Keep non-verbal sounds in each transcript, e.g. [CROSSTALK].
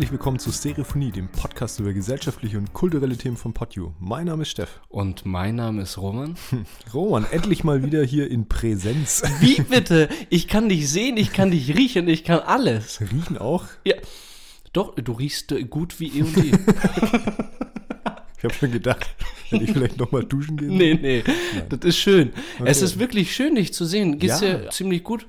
Herzlich willkommen zu Stereophonie, dem Podcast über gesellschaftliche und kulturelle Themen von PodU. Mein Name ist Steff. Und mein Name ist Roman. Roman, endlich mal wieder hier in Präsenz. Wie [LAUGHS] bitte? Ich kann dich sehen, ich kann dich riechen, ich kann alles. Riechen auch? Ja. Doch, du riechst äh, gut wie eh und je. [LAUGHS] Ich habe schon gedacht, wenn ich vielleicht nochmal duschen gehen. Nee, nee, das ist schön. Es ist wirklich schön, dich zu sehen. Geht's Ja. dir ziemlich gut?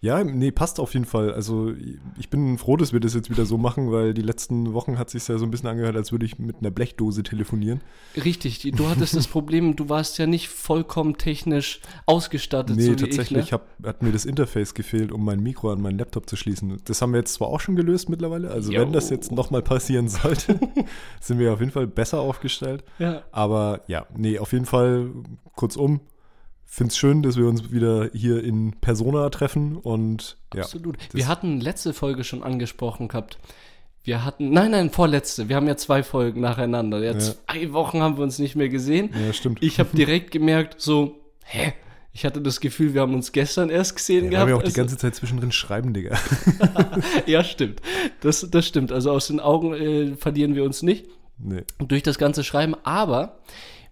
Ja, nee, passt auf jeden Fall. Also ich bin froh, dass wir das jetzt wieder so machen, weil die letzten Wochen hat sich ja so ein bisschen angehört, als würde ich mit einer Blechdose telefonieren. Richtig, du hattest das [LAUGHS] Problem, du warst ja nicht vollkommen technisch ausgestattet, Nee, so tatsächlich ich. Ne? hab, hat mir das Interface gefehlt, um mein Mikro an meinen Laptop zu schließen. Das haben wir jetzt zwar auch schon gelöst mittlerweile, also Jo. wenn das jetzt nochmal passieren sollte, [LAUGHS] sind wir auf jeden Fall besser aufgestellt. Ja. Aber ja, nee, auf jeden Fall kurzum. Finde es schön, dass wir uns wieder hier in Persona treffen und ja. Absolut. Wir hatten letzte Folge schon angesprochen gehabt. Wir hatten, nein, nein, vorletzte. Wir haben ja zwei Folgen nacheinander. Ja, Ja. zwei Wochen haben wir uns nicht mehr gesehen. Ja, stimmt. Ich habe direkt gemerkt, so, hä? Ich hatte das Gefühl, wir haben uns gestern erst gesehen ja, gehabt. wir auch die Also- ganze Zeit zwischendrin schreiben, Digga. [LAUGHS] ja, stimmt. Das, das stimmt. Also aus den Augen äh, verlieren wir uns nicht Nee. durch das ganze Schreiben. Aber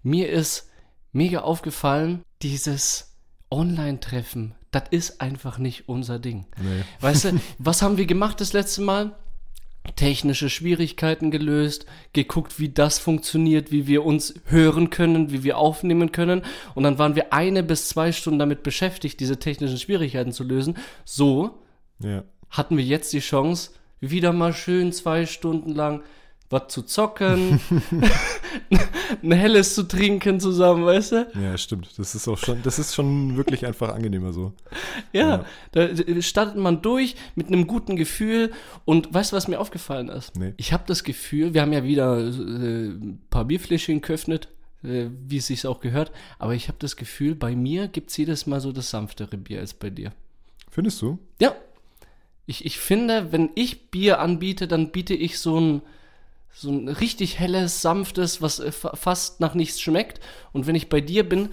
mir ist mega aufgefallen, dieses Online-Treffen, das ist einfach nicht unser Ding. Nee. Weißt du, was haben wir gemacht das letzte Mal? Technische Schwierigkeiten gelöst, geguckt, wie das funktioniert, wie wir uns hören können, wie wir aufnehmen können. Und dann waren wir eine bis zwei Stunden damit beschäftigt, diese technischen Schwierigkeiten zu lösen. So Ja. hatten wir jetzt die Chance, wieder mal schön zwei Stunden lang was zu zocken, [LAUGHS] ein helles zu trinken zusammen, weißt du? Ja, stimmt. Das ist auch schon, das ist schon wirklich einfach angenehmer so. Ja, da äh, startet man durch mit einem guten Gefühl und weißt du, was mir aufgefallen ist? Nee. Ich habe das Gefühl, wir haben ja wieder äh, ein paar Bierfläschchen geöffnet, äh, wie es sich auch gehört, aber ich habe das Gefühl, bei mir gibt es jedes Mal so das sanftere Bier als bei dir. Findest du? Ja. Ich, ich finde, wenn ich Bier anbiete, dann biete ich so ein, so ein richtig helles, sanftes, was äh, fa- fast nach nichts schmeckt. Und wenn ich bei dir bin,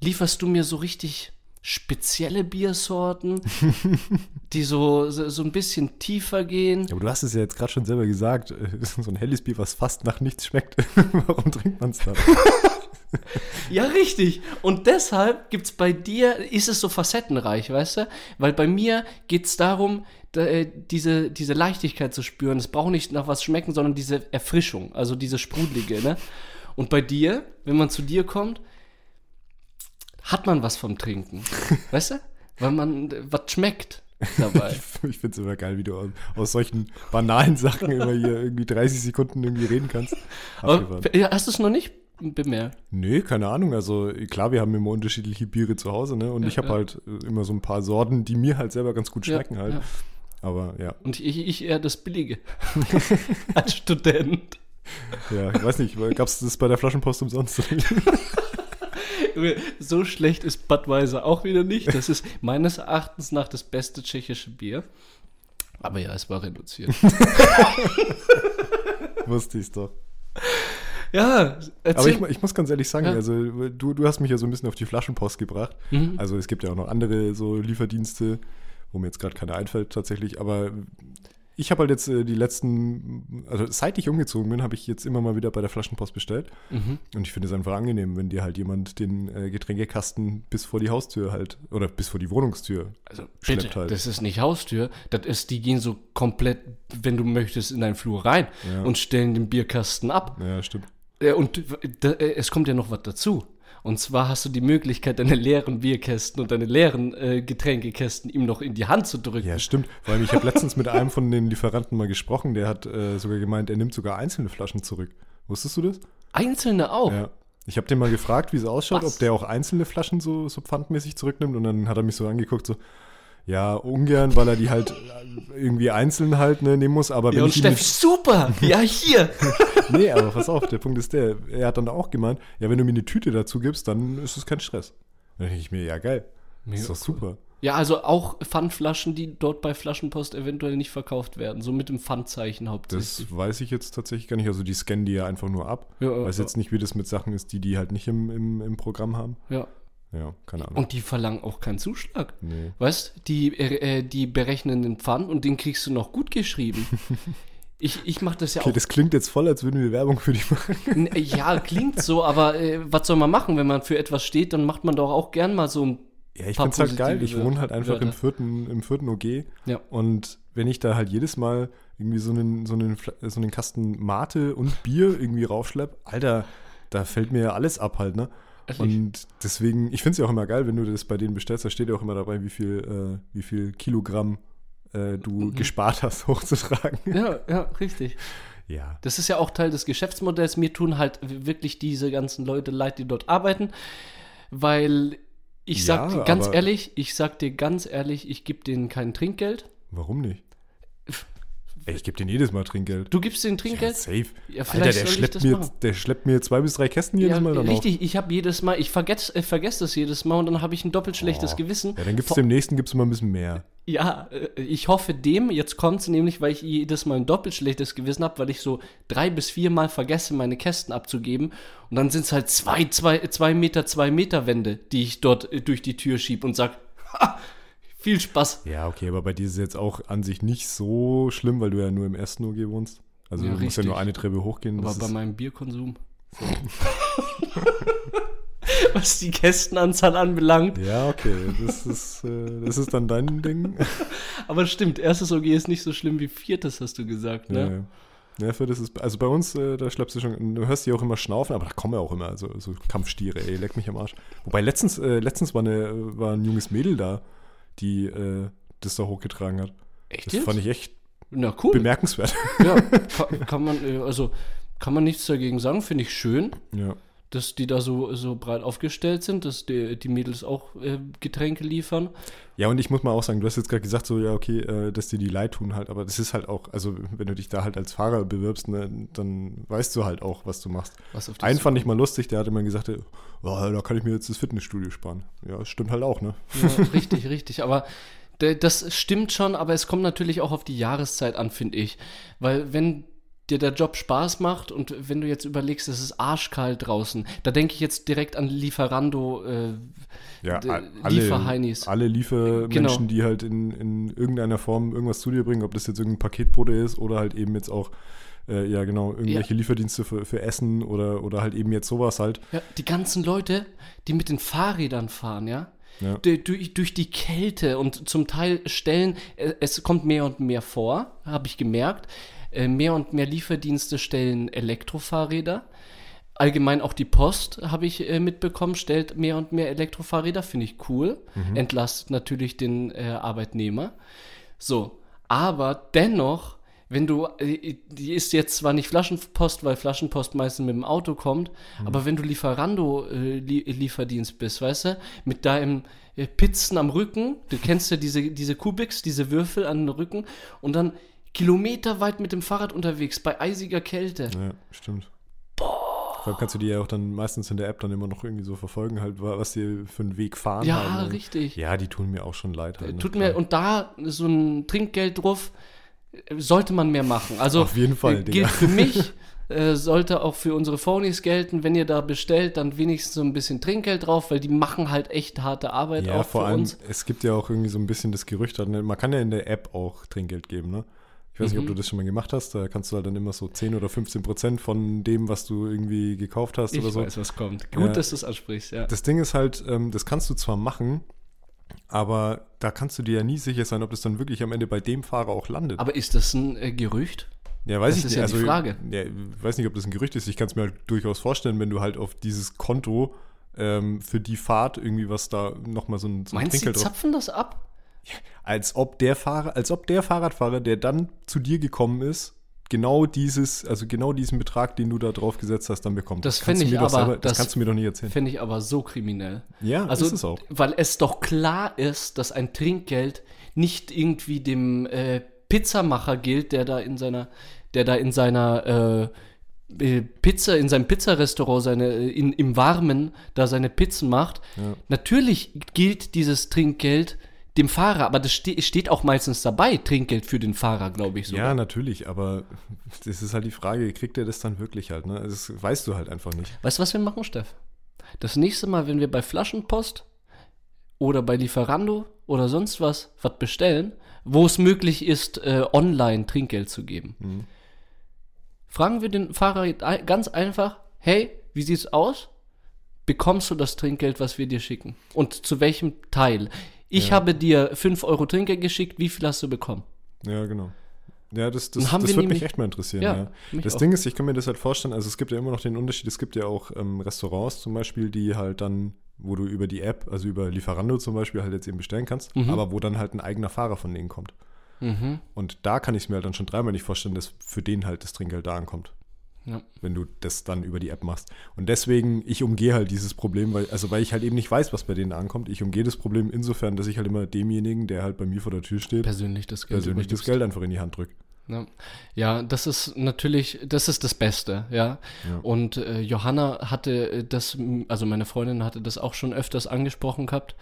lieferst du mir so richtig spezielle Biersorten, [LAUGHS] die so, so, so ein bisschen tiefer gehen. Ja, aber du hast es ja jetzt gerade schon selber gesagt. äh, [LAUGHS] So ein helles Bier, was fast nach nichts schmeckt. [LAUGHS] Warum trinkt man es dann? Ja, richtig. Und deshalb gibt's bei dir, ist es so facettenreich, weißt du? Weil bei mir geht's darum, da, äh, diese, diese Leichtigkeit zu spüren. Es braucht nicht nach was schmecken, sondern diese Erfrischung, also diese sprudelige, ne? Und bei dir, wenn man zu dir kommt, hat man was vom Trinken. [LAUGHS] weißt du? Weil man äh, was schmeckt dabei. [LAUGHS] Ich finde es immer geil, wie du aus, solchen banalen Sachen immer hier irgendwie 30 Sekunden irgendwie reden kannst. Aber, ja, hast du es noch nicht bemerkt? Nee, keine Ahnung. Also klar, wir haben immer unterschiedliche Biere zu Hause, ne? Und ich habe ja. halt äh, immer so ein paar Sorten, die mir halt selber ganz gut Ja, schmecken halt. Aber ja, Und ich, ich eher das Billige. [LAUGHS] Als Student. ja, ich weiß nicht, gab es das bei der Flaschenpost umsonst? [LAUGHS] So schlecht ist Budweiser auch wieder nicht. Das ist meines Erachtens nach das beste tschechische Bier. Aber ja, es war reduziert. [LAUGHS] Wusste ich doch. ja, Aber erzähl. ich, mu- ich muss ganz ehrlich sagen, Ja. also du, du hast mich ja so ein bisschen auf die Flaschenpost gebracht. Mhm. Also es gibt ja auch noch andere so Lieferdienste, wo mir jetzt gerade keiner einfällt tatsächlich. Aber ich habe halt jetzt äh, die letzten, also seit ich umgezogen bin, habe ich jetzt immer mal wieder bei der Flaschenpost bestellt. Mhm. Und ich finde es einfach angenehm, wenn dir halt jemand den äh, Getränkekasten bis vor die Haustür halt, oder bis vor die Wohnungstür also schleppt bitte, halt. das ist nicht Haustür. Das ist, die gehen so komplett, wenn du möchtest, in deinen Flur rein Ja. und stellen den Bierkasten ab. ja, stimmt. Äh, Und äh, es kommt ja noch was dazu. Und zwar hast du die Möglichkeit, deine leeren Bierkästen und deine leeren äh, Getränkekästen ihm noch in die Hand zu drücken. Ja, stimmt. Allem, ich habe letztens mit einem von den Lieferanten mal gesprochen, der hat äh, sogar gemeint, er nimmt sogar einzelne Flaschen zurück. Wusstest du das? Einzelne auch. Ja. Ich habe den mal gefragt, wie es ausschaut, Was? ob der auch einzelne Flaschen so, so pfandmäßig zurücknimmt. Und dann hat er mich so angeguckt, so, ja, ungern, weil er die halt irgendwie einzeln halt ne, nehmen muss. Aber Ja, wenn und Steff, super! Ja, hier! [LAUGHS] Nee, aber pass auf, der Punkt ist der, er hat dann auch gemeint, ja, wenn du mir eine Tüte dazu gibst, dann ist es kein Stress. Dann denke ich mir, ja, geil. Mega ist doch super. Ja, also auch Pfandflaschen, die dort bei Flaschenpost eventuell nicht verkauft werden. So mit dem Pfandzeichen hauptsächlich. Das weiß ich jetzt tatsächlich gar nicht. Also die scannen die ja einfach nur ab. Ja, weiß ja. jetzt nicht, wie das mit Sachen ist, die die halt nicht im, im, im Programm haben. ja. Ja, keine Ahnung. Und die verlangen auch keinen Zuschlag. nee. Weißt die, äh, die berechnen den Pfand und den kriegst du noch gut geschrieben. [LAUGHS] Ich, ich mache das ja Okay, auch. das klingt jetzt voll, als würden wir Werbung für dich machen. [LAUGHS] N- Ja, klingt so, aber äh, was soll man machen, wenn man für etwas steht, dann macht man doch auch gern mal so ein. Ja, ich find's halt geil. Ich wohne halt einfach im vierten, im vierten OG. Ja. Und wenn ich da halt jedes Mal irgendwie so einen, so einen, so einen Kasten Mate und Bier irgendwie raufschlepp, Alter, da fällt mir ja alles ab halt, ne? Ehrlich? Und deswegen, ich finde es ja auch immer geil, wenn du das bei denen bestellst, da steht ja auch immer dabei, wie viel, äh, wie viel Kilogramm äh, du Mhm. gespart hast, [LAUGHS] hochzutragen. Ja, ja, richtig. Ja. Das ist ja auch Teil des Geschäftsmodells. Mir tun halt wirklich diese ganzen Leute leid, die dort arbeiten, weil ich sag Ja, dir ganz ehrlich, ich sag dir ganz ehrlich, ich gebe denen kein Trinkgeld. Warum nicht? Ey, ich gebe denen jedes Mal Trinkgeld. Du gibst Ja, Trinkgeld? safe. Ja, Alter, der schleppt, mir, der schleppt mir zwei bis drei Kästen jedes Ja, Mal dann auf. richtig, ich habe jedes Mal, ich vergesse äh, vergess das jedes Mal und dann habe ich ein doppelt schlechtes Oh. Gewissen. Ja, dann gibt's Vor- dem nächsten gibt's immer ein bisschen mehr. Ja, äh, ich hoffe dem, jetzt kommt's nämlich, weil ich jedes Mal ein doppelt schlechtes Gewissen habe, weil ich so drei bis vier Mal vergesse, meine Kästen abzugeben. Und dann sind's halt zwei, zwei, zwei Meter, zwei Meter Wände, die ich dort äh, durch die Tür schieb und sag, ha, viel Spaß. Ja, okay, aber bei dir ist es jetzt auch an sich nicht so schlimm, weil du ja nur im ersten OG wohnst. Also Ja, du musst ja nur eine Treppe hochgehen. Aber bei meinem Bierkonsum. So. [LAUGHS] Was die Kästenanzahl anbelangt. ja, okay, das ist, äh, das ist dann dein Ding. [LAUGHS] Aber stimmt, erstes OG ist nicht so schlimm wie viertes, hast du gesagt, Ja, ne? ja. Ja, für das ist, also bei uns, äh, da schleppst du schon, du hörst die auch immer schnaufen, aber da kommen ja auch immer so, so Kampfstiere, ey, leck mich am Arsch. Wobei letztens, äh, letztens war, eine, war ein junges Mädel da, die äh, das da hochgetragen hat. Echt Das jetzt? fand ich echt Na cool. bemerkenswert. Ja, [LAUGHS] kann, kann man, äh, also kann man nichts dagegen sagen, finde ich schön, ja. Dass die da so, so breit aufgestellt sind, dass die, die Mädels auch äh, Getränke liefern. Ja, und ich muss mal auch sagen, du hast jetzt gerade gesagt, so, ja, okay, äh, dass dir die leid tun halt, aber das ist halt auch, also wenn du dich da halt als Fahrer bewirbst, ne, dann weißt du halt auch, was du machst. Was auf Einen fand ich mal lustig, der hatte mal gesagt, äh, oh, da kann ich mir jetzt das Fitnessstudio sparen. Ja, das stimmt halt auch, ne? Ja, [LAUGHS] richtig, richtig. Aber das stimmt schon, aber es kommt natürlich auch auf die Jahreszeit an, finde ich. Weil wenn dir der Job Spaß macht und wenn du jetzt überlegst, es ist arschkalt draußen, da denke ich jetzt direkt an Lieferando. Äh, Ja, alle, Lieferheinis. alle Liefermenschen, Genau. die halt in, in irgendeiner Form irgendwas zu dir bringen, ob das jetzt irgendein Paketbote ist oder halt eben jetzt auch, äh, ja genau, irgendwelche Lieferdienste für, für Essen oder, oder halt eben jetzt sowas halt. ja, die ganzen Leute, die mit den Fahrrädern fahren, ja. Ja. Du- Durch, durch die Kälte und zum Teil stellen, äh, es kommt mehr und mehr vor, habe ich gemerkt. Äh, Mehr und mehr Lieferdienste stellen Elektrofahrräder. Allgemein auch die Post, habe ich äh, mitbekommen, stellt mehr und mehr Elektrofahrräder, finde ich cool. Entlastet natürlich den äh, Arbeitnehmer. So, aber dennoch, wenn du, äh, die ist jetzt zwar nicht Flaschenpost, weil Flaschenpost meistens mit dem Auto kommt, aber wenn du Lieferando-Lieferdienst bist, weißt du, mit deinem äh, Pizzen am Rücken, du kennst ja diese, diese Kubiks, diese Würfel an den Rücken und dann kilometerweit mit dem Fahrrad unterwegs bei eisiger Kälte. Ja, stimmt. Vor allem kannst du die ja auch dann meistens in der App dann immer noch irgendwie so verfolgen, halt, wa- was die für einen Weg fahren. Ja, ne? richtig. Ja, die tun mir auch schon leid. Halt, ne? Tut mir, und da so ein Trinkgeld drauf, äh, sollte man mehr machen. Also Auf jeden Fall, äh, Digga. gilt für mich, [LAUGHS] äh, sollte auch für unsere Phonies gelten, wenn ihr da bestellt, dann wenigstens so ein bisschen Trinkgeld drauf, weil die machen halt echt harte Arbeit Ja, auch vor für allem, uns. es gibt ja auch irgendwie so ein bisschen das Gerücht, ne? man kann ja in der App auch Trinkgeld geben, ne? Ich weiß nicht, ob Mhm. du das schon mal gemacht hast, da kannst du halt dann immer so 10 oder 15 Prozent von dem, was du irgendwie gekauft hast Ich oder so. weiß, was kommt. Gut, Ja. dass du es ansprichst, ja. Das Ding ist halt, ähm, das kannst du zwar machen, aber da kannst du dir ja nie sicher sein, ob das dann wirklich am Ende bei dem Fahrer auch landet. Aber ist das ein äh, Gerücht? ja, weiß das ich ist nicht. ja die also, Frage. Ja, ich weiß nicht, ob das ein Gerücht ist. Ich kann es mir halt durchaus vorstellen, wenn du halt auf dieses Konto ähm, für die Fahrt irgendwie was da nochmal so ein, so ein Meinst du, die zapfen das ab? Als ob der Fahrer, als ob der Fahrradfahrer, der dann zu dir gekommen ist, genau dieses, also genau diesen Betrag, den du da drauf gesetzt hast, dann bekommt. Das kannst fänd du mir ich doch aber- selber, das, das- kannst du mir doch nicht erzählen. Fände ich aber so kriminell. Ja, Also, ist es auch. weil es doch klar ist, dass ein Trinkgeld nicht irgendwie dem äh, Pizzamacher gilt, der da in seiner, der da in seiner äh, äh, Pizza, in seinem Pizzarestaurant seine, äh, in, im Warmen da seine Pizzen macht. Ja. Natürlich gilt dieses Trinkgeld dem Fahrer, aber das ste steht auch meistens dabei, Trinkgeld für den Fahrer, glaube ich so. Ja, natürlich, aber [LAUGHS] das ist halt die Frage, kriegt er das dann wirklich halt, ne? Das weißt du halt einfach nicht. Weißt du, was wir machen, Steff? Das nächste Mal, wenn wir bei Flaschenpost oder bei Lieferando oder sonst was was bestellen, wo es möglich ist, äh, online Trinkgeld zu geben, Fragen wir den Fahrer ganz einfach, hey, wie sieht's aus? Bekommst du das Trinkgeld, was wir dir schicken? Und zu welchem Teil? Ich Ja. habe dir 5 Euro Trinkgeld geschickt, wie viel hast du bekommen? Ja, genau. Ja, das, das, das würde mich echt mal interessieren. Ja, Ja, Das auch. Ding ist, ich kann mir das halt vorstellen, also es gibt ja immer noch den Unterschied, es gibt ja auch ähm, Restaurants zum Beispiel, die halt dann, wo du über die App, also über Lieferando zum Beispiel halt jetzt eben bestellen kannst, Mhm. aber wo dann halt ein eigener Fahrer von denen kommt. Mhm. Und da kann ich es mir halt dann schon dreimal nicht vorstellen, dass für den halt das Trinkgeld da ankommt. Ja. Wenn du das dann über die App machst. Und deswegen, ich umgehe halt dieses Problem, weil, also weil ich halt eben nicht weiß, was bei denen ankommt. Ich umgehe das Problem insofern, dass ich halt immer demjenigen, der halt bei mir vor der Tür steht, Persönlich das Geld. persönlich das. Geld einfach in die Hand drücke. Ja. ja, das ist natürlich, das ist das Beste, ja. Ja. Und äh, Johanna hatte das, also meine Freundin hatte das auch schon öfters angesprochen gehabt,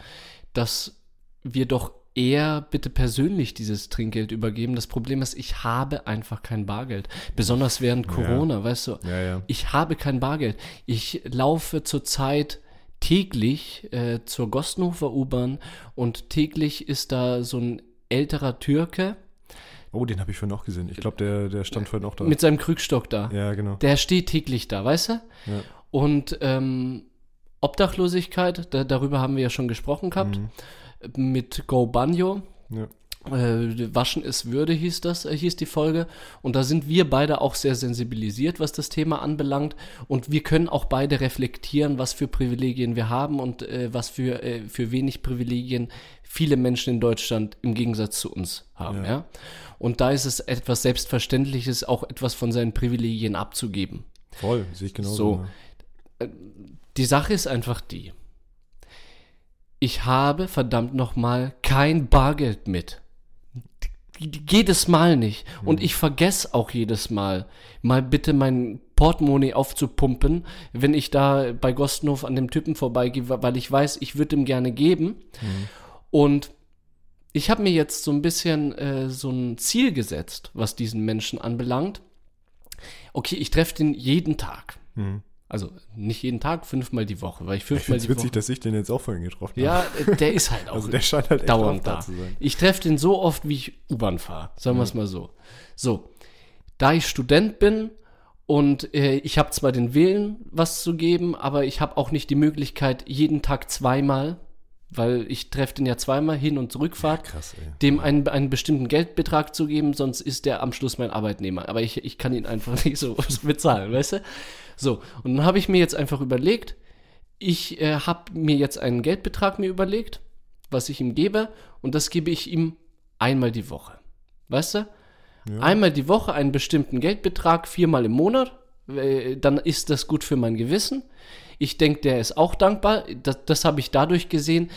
dass wir doch eher bitte persönlich dieses Trinkgeld übergeben. Das Problem ist, ich habe einfach kein Bargeld. Besonders während Corona, weißt du. Ja, ja. Ich habe kein Bargeld. Ich laufe zurzeit täglich äh, zur Gostenhofer U-Bahn und täglich ist da so ein älterer Türke Oh, den habe ich vorhin auch gesehen. Ich glaube, der, der stand vorhin auch da. mit seinem Krückstock da. ja, genau. Der steht täglich da, weißt du? Ja. Und ähm, Obdachlosigkeit, da, darüber haben wir ja schon gesprochen gehabt, Mhm. Mit Go Banjo. Ja. Äh, Waschen ist Würde hieß das, äh, hieß die Folge. Und da sind wir beide auch sehr sensibilisiert, was das Thema anbelangt. Und wir können auch beide reflektieren, was für Privilegien wir haben und äh, was für, äh, für wenig Privilegien viele Menschen in Deutschland im Gegensatz zu uns haben. Ja. Ja. Und da ist es etwas Selbstverständliches, auch etwas von seinen Privilegien abzugeben. Voll, sehe ich genauso. So. ja. Die Sache ist einfach die. Ich habe verdammt nochmal kein Bargeld mit. Jedes Mal nicht. Und ich vergesse auch jedes Mal, mal bitte mein Portemonnaie aufzupumpen, wenn ich da bei Gostenhof an dem Typen vorbeigehe, weil ich weiß, ich würde ihm gerne geben. Und ich habe mir jetzt so ein bisschen äh, so ein Ziel gesetzt, was diesen Menschen anbelangt. Okay, ich treffe den jeden Tag. Mhm. Also nicht jeden Tag, fünfmal die Woche, weil ich Ich fünfmal es die witzig, Woche. dass ich den jetzt auch vorhin getroffen habe. Ja, äh, der ist halt [LAUGHS] auch Also der scheint halt dauernd da. zu sein. Ich treffe den so oft, wie ich U-Bahn fahre. Sagen wir es mal so. So, da ich Student bin und äh, ich habe zwar den Willen, was zu geben, aber ich habe auch nicht die Möglichkeit, jeden Tag zweimal, weil ich treffe den ja zweimal hin und zurückfahrt, Krass, ey. dem einen, einen bestimmten Geldbetrag zu geben, sonst ist der am Schluss mein Arbeitnehmer. Aber ich, ich kann ihn einfach [LAUGHS] nicht so [LAUGHS] bezahlen, weißt du? So, und dann habe ich mir jetzt einfach überlegt, ich äh, habe mir jetzt einen Geldbetrag mir überlegt, was ich ihm gebe, und das gebe ich ihm einmal die Woche. Weißt du? Einmal die Woche einen bestimmten Geldbetrag, viermal im Monat, äh, dann ist das gut für mein Gewissen. Ich denke, der ist auch dankbar. Das, das habe ich dadurch gesehen.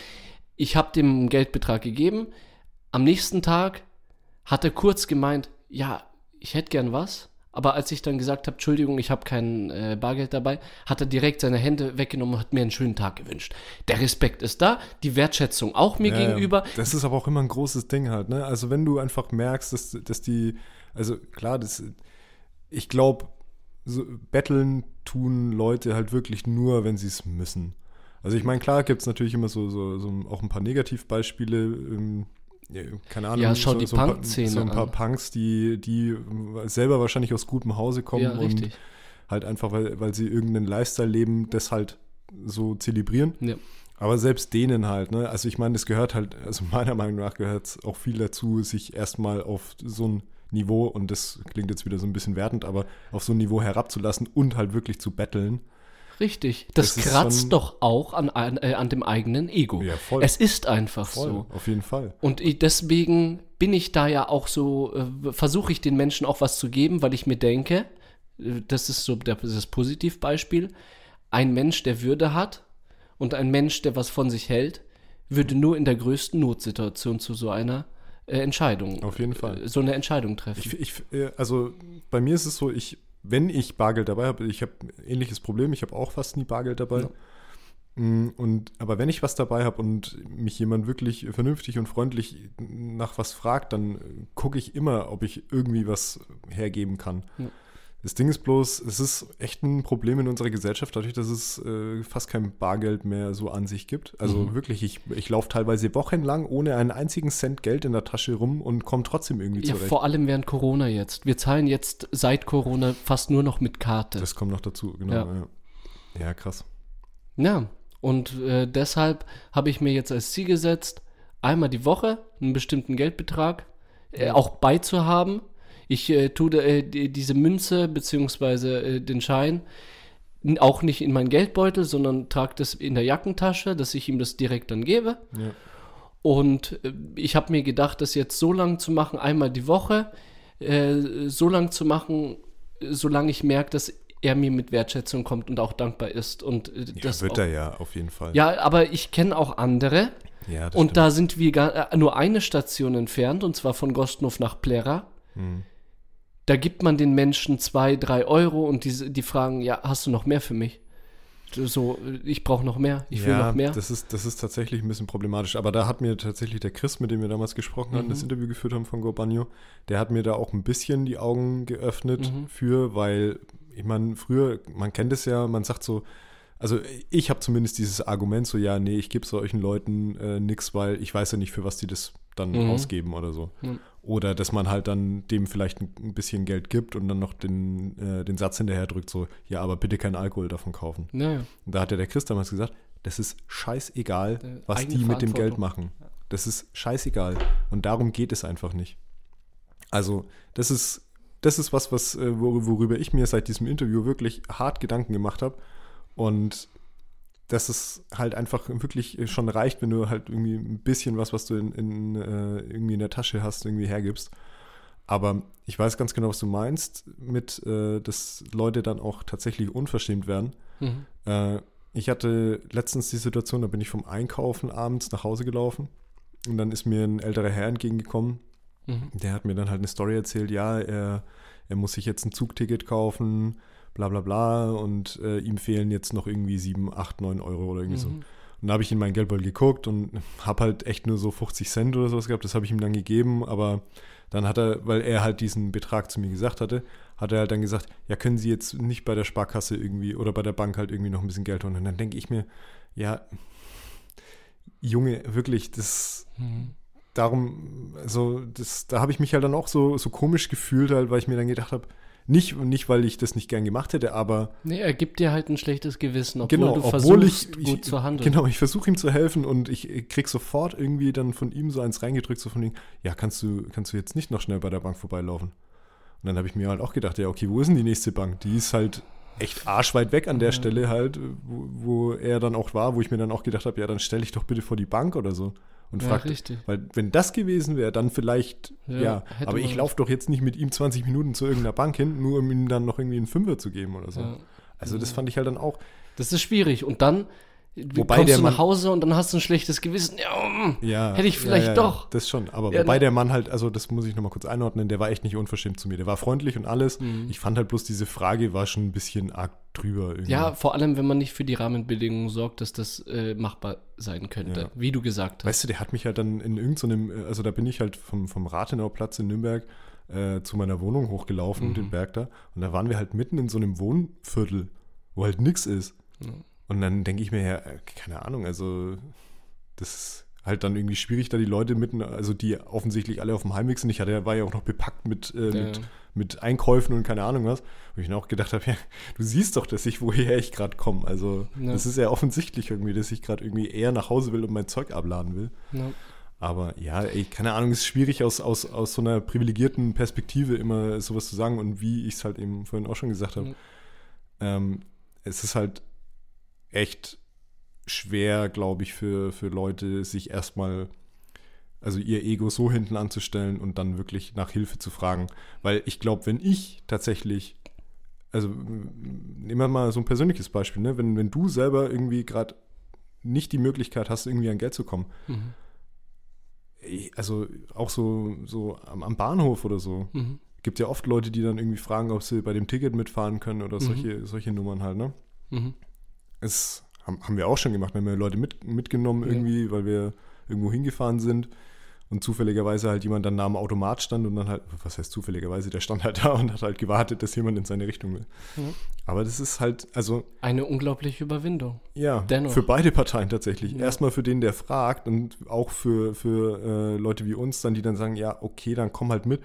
Ich habe dem einen Geldbetrag gegeben. Am nächsten Tag hat er kurz gemeint, ja, ich hätte gern was. Aber als ich dann gesagt habe, Entschuldigung, ich habe kein äh, Bargeld dabei, hat er direkt seine Hände weggenommen und hat mir einen schönen Tag gewünscht. Der Respekt ist da, die Wertschätzung auch mir Ja, gegenüber. Das ist aber auch immer ein großes Ding halt, ne? Also wenn du einfach merkst, dass, dass die, also klar, das, ich glaube, so, betteln tun Leute halt wirklich nur, wenn sie es müssen. Also ich meine, klar gibt es natürlich immer so, so, so auch ein paar Negativbeispiele, keine Ahnung, Ja, schau so, die so ein paar- Punk-Szene so ein paar an. Punks, die, die selber wahrscheinlich aus gutem Hause kommen Ja, und halt einfach, weil, weil sie irgendeinen Lifestyle leben, das halt so zelebrieren. Ja. Aber selbst denen halt, ne? Also ich meine, das gehört halt, also meiner Meinung nach gehört es auch viel dazu, sich erstmal auf so ein Niveau, und das klingt jetzt wieder so ein bisschen wertend, aber auf so ein Niveau herabzulassen und halt wirklich zu betteln. Richtig. Das, Das kratzt doch auch an, an, äh, an dem eigenen Ego. Ja, voll. Es ist einfach Voll, so. auf jeden Fall. Und ich, deswegen bin ich da ja auch so, äh, versuche ich den Menschen auch was zu geben, weil ich mir denke, äh, das ist so der, das Positivbeispiel, ein Mensch, der Würde hat und ein Mensch, der was von sich hält, würde nur in der größten Notsituation zu so einer äh, Entscheidung, Auf jeden Fall. äh, so eine Entscheidung treffen. Ich, ich, äh, also bei mir ist es so, ich, wenn ich Bargeld dabei habe, ich habe ein ähnliches Problem, ich habe auch fast nie Bargeld dabei. Ja. Mm, Und, aber wenn ich was dabei habe und mich jemand wirklich vernünftig und freundlich nach was fragt, dann gucke ich immer, ob ich irgendwie was hergeben kann. Ja. Das Ding ist bloß, es ist echt ein Problem in unserer Gesellschaft, dadurch, dass es äh, fast kein Bargeld mehr so an sich gibt. Also Mhm. wirklich, ich, ich laufe teilweise wochenlang ohne einen einzigen Cent Geld in der Tasche rum und komme trotzdem irgendwie Ja, zurecht. vor allem während Corona jetzt. Wir zahlen jetzt seit Corona fast nur noch mit Karte. Das kommt noch dazu, genau. Ja. Ja, ja. krass. Ja, und äh, deshalb habe ich mir jetzt als Ziel gesetzt, einmal die Woche einen bestimmten Geldbetrag äh, auch beizuhaben. Ich äh, tue äh, die, diese Münze beziehungsweise äh, den Schein auch nicht in meinen Geldbeutel, sondern trage das in der Jackentasche, dass ich ihm das direkt dann gebe. Ja. Und äh, ich habe mir gedacht, das jetzt so lang zu machen, einmal die Woche, äh, so lang zu machen, solange ich merke, dass er mir mit Wertschätzung kommt und auch dankbar ist. Und äh, Ja, das wird auch, er ja auf jeden Fall. ja, aber ich kenne auch andere. Ja, und stimmt. da sind wir gar, nur eine Station entfernt, und zwar von Gostnow nach Plera. Hm. Da gibt man den Menschen zwei, drei Euro und die, die fragen, ja, hast du noch mehr für mich? So, ich brauche noch mehr, ich will ja, noch mehr. Das ist, das ist tatsächlich ein bisschen problematisch. Aber da hat mir tatsächlich der Chris, mit dem wir damals gesprochen Mhm. das Interview geführt haben von Go Banjo, der hat mir da auch ein bisschen die Augen geöffnet Mhm. für, weil, ich meine, früher, man kennt es ja, man sagt so, also ich habe zumindest dieses Argument so, ja, nee, ich gebe solchen Leuten äh, nichts, weil ich weiß ja nicht, für was die das dann Mhm. ausgeben oder so. Mhm. Oder dass man halt dann dem vielleicht ein, bisschen Geld gibt und dann noch den, äh, den Satz hinterher drückt, so, ja, aber bitte keinen Alkohol davon kaufen. Naja. Und da hat ja der Chris damals gesagt, das ist scheißegal, was die mit dem Geld machen. Das ist scheißegal. Und darum geht es einfach nicht. Also, das ist, das ist was, was, äh, wor- worüber ich mir seit diesem Interview wirklich hart Gedanken gemacht habe. Und dass es halt einfach wirklich schon reicht, wenn du halt irgendwie ein bisschen was, was du in, in, äh, irgendwie in der Tasche hast, irgendwie hergibst. Aber ich weiß ganz genau, was du meinst, mit, äh, dass Leute dann auch tatsächlich unverschämt werden. Mhm. Äh, ich hatte letztens die Situation, da bin ich vom Einkaufen abends nach Hause gelaufen und dann ist mir ein älterer Herr entgegengekommen. Mhm. Der hat mir dann halt eine Story erzählt, ja, er, er muss sich jetzt ein Zugticket kaufen, bla bla bla und äh, ihm fehlen jetzt noch irgendwie 7, 8, 9 Euro oder irgendwie so. Mhm. Und da habe ich in meinen Geldbeutel geguckt und [LAUGHS] habe halt echt nur so 50 Cent oder sowas gehabt. Das habe ich ihm dann gegeben, aber dann hat er, weil er halt diesen Betrag zu mir gesagt hatte, hat er halt dann gesagt, ja, können Sie jetzt nicht bei der Sparkasse irgendwie oder bei der Bank halt irgendwie noch ein bisschen Geld holen. Und dann denke ich mir, ja, Junge, wirklich, das, Mhm. darum, also das, da habe ich mich halt dann auch so, so komisch gefühlt, halt, weil ich mir dann gedacht habe, nicht, nicht, weil ich das nicht gern gemacht hätte, aber Nee, er gibt dir halt ein schlechtes Gewissen, obwohl genau, du obwohl versuchst, ich, ich gut zu handeln. Genau, ich versuche ihm zu helfen und ich, ich krieg sofort irgendwie dann von ihm so eins reingedrückt, so von ihm, ja, kannst du, kannst du jetzt nicht noch schnell bei der Bank vorbeilaufen? Und dann habe ich mir halt auch gedacht, ja, okay, wo ist denn die nächste Bank? Die ist halt echt arschweit weg an der Mhm. Stelle halt, wo, wo er dann auch war, wo ich mir dann auch gedacht habe, ja, dann stell dich doch bitte vor die Bank oder so und Ja, frag, richtig. weil wenn das gewesen wäre, dann vielleicht, Ja, ja, aber ich laufe doch jetzt nicht mit ihm 20 Minuten zu irgendeiner Bank hin, nur um ihm dann noch irgendwie einen Fünfer zu geben oder so. Ja. Also das fand ich halt dann auch, Das ist schwierig. Und dann Wobei kommst der du Mann- nach Hause und dann hast du ein schlechtes Gewissen. Ja, mm. Ja. Hätte ich vielleicht ja, ja, doch. Das schon. Aber wobei ne? der Mann halt, also das muss ich nochmal kurz einordnen, der war echt nicht unverschämt zu mir. Der war freundlich und alles. Mhm. Ich fand halt bloß diese Frage war schon ein bisschen arg drüber irgendwie. Ja, vor allem, wenn man nicht für die Rahmenbedingungen sorgt, dass das äh, machbar sein könnte, wie du gesagt hast. Weißt du, der hat mich halt dann in irgendeinem, äh, also da bin ich halt vom, vom Rathenauplatz in Nürnberg äh, zu meiner Wohnung hochgelaufen, Mhm. den Berg da. Und da waren wir halt mitten in so einem Wohnviertel, wo halt nix ist. Ja. Und dann denke ich mir, ja, äh, keine Ahnung, also das ist halt dann irgendwie schwierig, da die Leute mitten, also die offensichtlich alle auf dem Heimweg sind. Ich hatte, war ja auch noch bepackt mit, äh, Ja. mit, mit Einkäufen und keine Ahnung was. Wo ich dann auch gedacht habe, ja, du siehst doch, dass ich, woher ich gerade komme. Also Ja. das ist ja offensichtlich irgendwie, dass ich gerade irgendwie eher nach Hause will und mein Zeug abladen will. Ja. Aber ja, ey, keine Ahnung, es ist schwierig aus, aus, aus so einer privilegierten Perspektive immer sowas zu sagen und wie ich es halt eben vorhin auch schon gesagt habe. Ähm, es ist halt echt schwer, glaube ich, für, für Leute, sich erstmal, also ihr Ego so hinten anzustellen und dann wirklich nach Hilfe zu fragen. Weil ich glaube, wenn ich tatsächlich, also m- nehmen wir mal so ein persönliches Beispiel, ne? wenn, wenn du selber irgendwie gerade nicht die Möglichkeit hast, irgendwie an Geld zu kommen, Mhm. also auch so, so am, am Bahnhof oder so, Mhm. gibt ja oft Leute, die dann irgendwie fragen, ob sie bei dem Ticket mitfahren können oder Mhm. solche, solche Nummern halt, ne? Mhm. Es haben, wir auch schon gemacht, wir haben ja Leute mit, mitgenommen Ja. irgendwie, weil wir irgendwo hingefahren sind und zufälligerweise halt jemand dann nah am Automat stand und dann halt, was heißt zufälligerweise, der stand halt [LAUGHS] da und hat halt gewartet, dass jemand in seine Richtung will. Mhm. Aber das ist halt, also Eine unglaubliche Überwindung. ja, Dennoch. für beide Parteien tatsächlich. Ja. Erstmal für den, der fragt und auch für, für äh, Leute wie uns dann, die dann sagen, ja, okay, dann komm halt mit.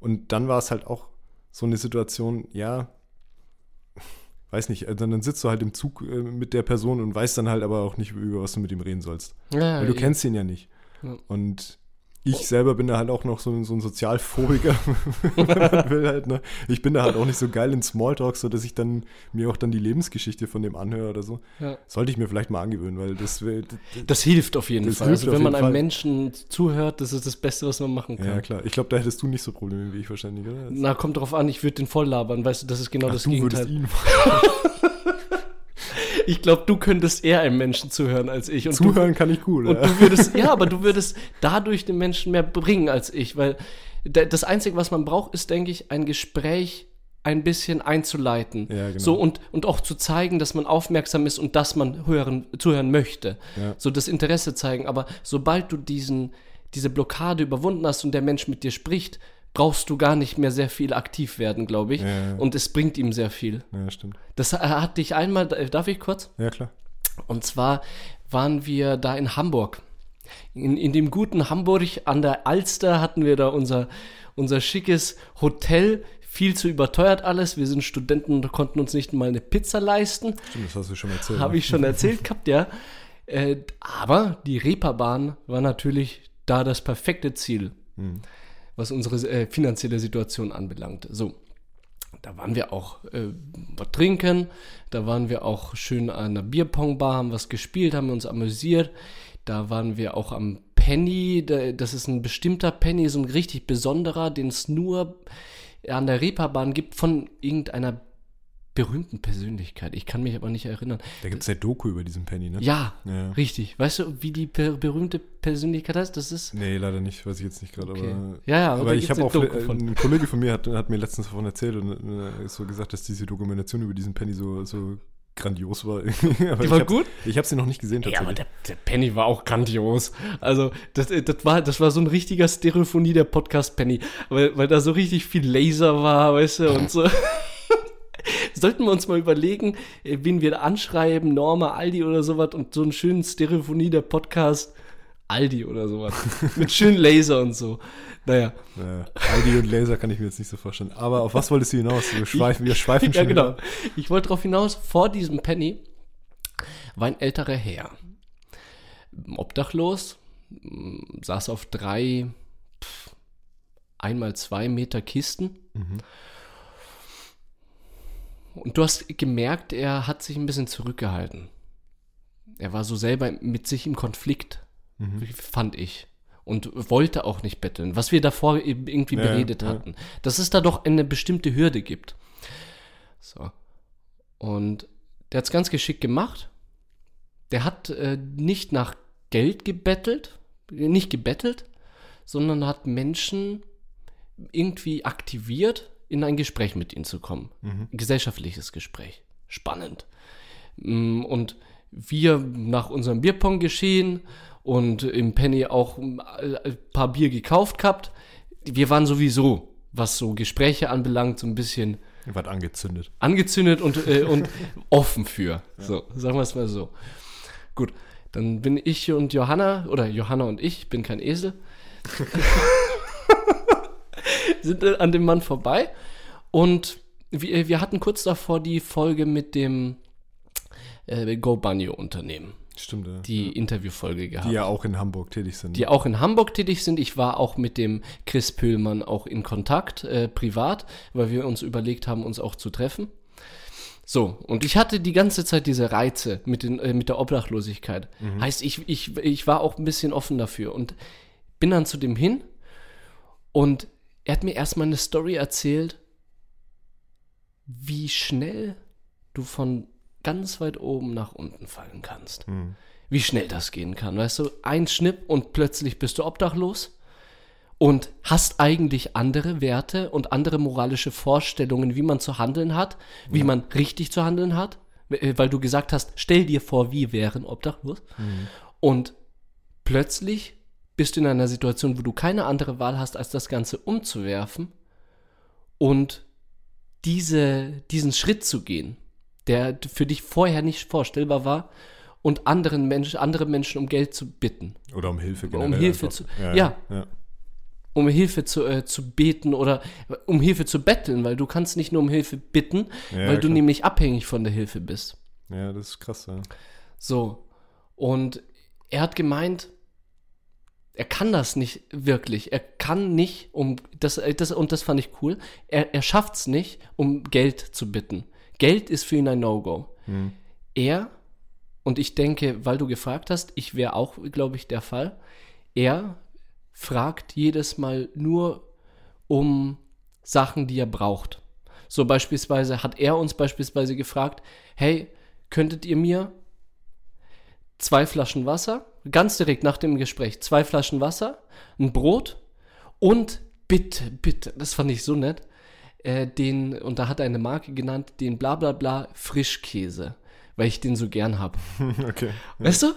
Und dann war es halt auch so eine Situation, ja, weiß nicht, äh, dann, dann sitzt du halt im Zug äh, mit der Person und weißt dann halt aber auch nicht, über was du mit ihm reden sollst. Ja, Weil du ich- kennst ihn ja nicht. Ja. Und ich selber bin da halt auch noch so, so ein Sozialphobiker. Wenn [LAUGHS] man will halt, ne? Ich bin da halt auch nicht so geil in Smalltalk, so dass ich dann mir auch dann die Lebensgeschichte von dem anhöre oder so. Ja. Sollte ich mir vielleicht mal angewöhnen, weil das wär- Das hilft auf jeden Das Fall. Also wenn man einem Fall. Menschen zuhört, das ist das Beste, was man machen kann. Ja, klar. Ich glaube, da hättest du nicht so Probleme wie ich wahrscheinlich, oder? Na, kommt drauf an, ich würde den voll labern, weißt du, das ist genau Ach, das du würdest Gegenteil. ihn [LAUGHS] [LAUGHS] Ich glaube, du könntest eher einem Menschen zuhören als ich. Und du, zuhören kann ich gut. und ja. du würdest, ja, aber du würdest dadurch den Menschen mehr bringen als ich, weil da- das Einzige, was man braucht, ist, denke ich, ein Gespräch ein bisschen einzuleiten. Ja, genau. So und, und auch zu zeigen, dass man aufmerksam ist und dass man hören, zuhören möchte. Ja. So das Interesse zeigen. Aber sobald du diesen, diese Blockade überwunden hast und der Mensch mit dir spricht, brauchst du gar nicht mehr sehr viel aktiv werden, glaube ich. Ja, ja. Und es bringt ihm sehr viel. ja, stimmt. Das äh, hatte ich einmal, darf ich kurz? Ja, klar. Und zwar waren wir da in Hamburg. In, in dem guten Hamburg an der Alster hatten wir da unser, unser schickes Hotel. Viel zu überteuert alles. Wir sind Studenten und konnten uns nicht mal eine Pizza leisten. Stimmt, das hast du schon erzählt. Habe ne? ich schon erzählt [LAUGHS] gehabt, ja. Äh, aber die Reeperbahn war natürlich da das perfekte Ziel, Hm. Was unsere äh, finanzielle Situation anbelangt. So, da waren wir auch äh, was trinken, da waren wir auch schön an einer Bierpongbar, haben was gespielt, haben uns amüsiert. Da waren wir auch am Penny, da, das ist ein bestimmter Penny, so ein richtig besonderer, den es nur an der Reeperbahn gibt von irgendeiner berühmten Persönlichkeit. Ich kann mich aber nicht erinnern. Da gibt es ja Doku über diesen Penny, ne? Ja, Ja. richtig. Weißt du, wie die per berühmte Persönlichkeit heißt? Das ist. Nee, leider nicht, weiß ich jetzt nicht gerade. Okay. Aber, Ja, ja, aber aber ich habe auch, von. ein Kollege von mir hat, hat mir letztens davon erzählt und äh, so gesagt, dass diese Dokumentation über diesen Penny so, so grandios war. [LAUGHS] Die ich war hab, gut? Ich habe sie noch nicht gesehen Ja, aber tatsächlich. der, der Penny war auch grandios. Also, das, äh, das, war, das war so ein richtiger Stereophonie der Podcast Penny, weil, weil da so richtig viel Laser war, weißt du, und so. Sollten wir uns mal überlegen, äh, wen wir da anschreiben, Norma, Aldi oder sowas und so einen schönen Stereophonie der Podcast Aldi oder sowas. [LAUGHS] Mit schönen Laser und so. Naja. Ja, ID und Laser kann ich mir jetzt nicht so vorstellen. Aber auf was wolltest du hinaus? Wir [LAUGHS] schweifen, wir schweifen [LAUGHS] Ja, schon genau. wieder. Ich wollte darauf hinaus, vor diesem Penny war ein älterer Herr. Obdachlos, saß auf drei, pff, einmal zwei Meter Kisten. Mhm. Und du hast gemerkt, er hat sich ein bisschen zurückgehalten. Er war so selber mit sich im Konflikt, Mhm. fand ich. Und wollte auch nicht betteln, was wir davor irgendwie Ja, beredet ja. hatten. Dass es da doch eine bestimmte Hürde gibt. So. Und der hat es ganz geschickt gemacht. Der hat äh, nicht nach Geld gebettelt, nicht gebettelt, sondern hat Menschen irgendwie aktiviert, in ein Gespräch mit ihnen zu kommen. Mhm. Gesellschaftliches Gespräch. Spannend. Mm, Und wir nach unserem Bierpong geschehen und im Penny auch mm, ein paar Bier gekauft gehabt. Wir waren sowieso, was so Gespräche anbelangt, so ein bisschen Was angezündet. angezündet und, äh, [LAUGHS] und offen für. So, sagen wir es mal so. Gut, dann bin ich und Johanna, oder Johanna und ich, bin kein Esel, [LAUGHS] sind äh, an dem Mann vorbei und wir, wir hatten kurz davor die Folge mit dem äh, Go Banjo Unternehmen, Stimmt, ja. die Interviewfolge gehabt Die ja auch in Hamburg tätig sind. die auch in Hamburg tätig sind. Ich war auch mit dem Chris Pöhlmann auch in Kontakt, äh, privat, weil wir uns überlegt haben, uns auch zu treffen. So, und ich hatte die ganze Zeit diese Reize mit, den, äh, mit der Obdachlosigkeit. Heißt, ich, ich, ich war auch ein bisschen offen dafür und bin dann zu dem hin und er hat mir erstmal eine Story erzählt, wie schnell du von ganz weit oben nach unten fallen kannst Mhm. wie schnell das gehen kann. Weißt du, ein Schnipp und plötzlich bist du obdachlos und hast eigentlich andere Werte und andere moralische Vorstellungen, wie man zu handeln hat, wie man richtig zu handeln hat, äh, weil du gesagt hast, stell dir vor, wir wären obdachlos. Und plötzlich bist du in einer Situation, wo du keine andere Wahl hast, als das Ganze umzuwerfen und diese, diesen Schritt zu gehen, der für dich vorher nicht vorstellbar war, und anderen Menschen, andere Menschen um Geld zu bitten. Oder um Hilfe. Um generell Hilfe einfach. zu- Ja. ja. ja. um Hilfe zu, äh, zu beten oder um Hilfe zu betteln, weil du kannst nicht nur um Hilfe bitten, Ja, weil du klar. nämlich abhängig von der Hilfe bist. ja, das ist krass. Ja. So. Und er hat gemeint, er kann das nicht wirklich. Er kann nicht um das, äh, das und das fand ich cool. Er, er schafft es nicht, um Geld zu bitten. Geld ist für ihn ein No-Go. Hm. Er und ich denke, weil du gefragt hast, ich wäre auch, glaube ich, der Fall. Er fragt jedes Mal nur um Sachen, die er braucht. So beispielsweise hat er uns beispielsweise gefragt, hey, könntet ihr mir zwei Flaschen Wasser, ganz direkt nach dem Gespräch, zwei Flaschen Wasser, ein Brot und bitte, bitte, das fand ich so nett, äh, den, und da hat er eine Marke genannt, den bla bla bla Frischkäse, weil ich den so gern habe. [LAUGHS] Okay. Weißt du?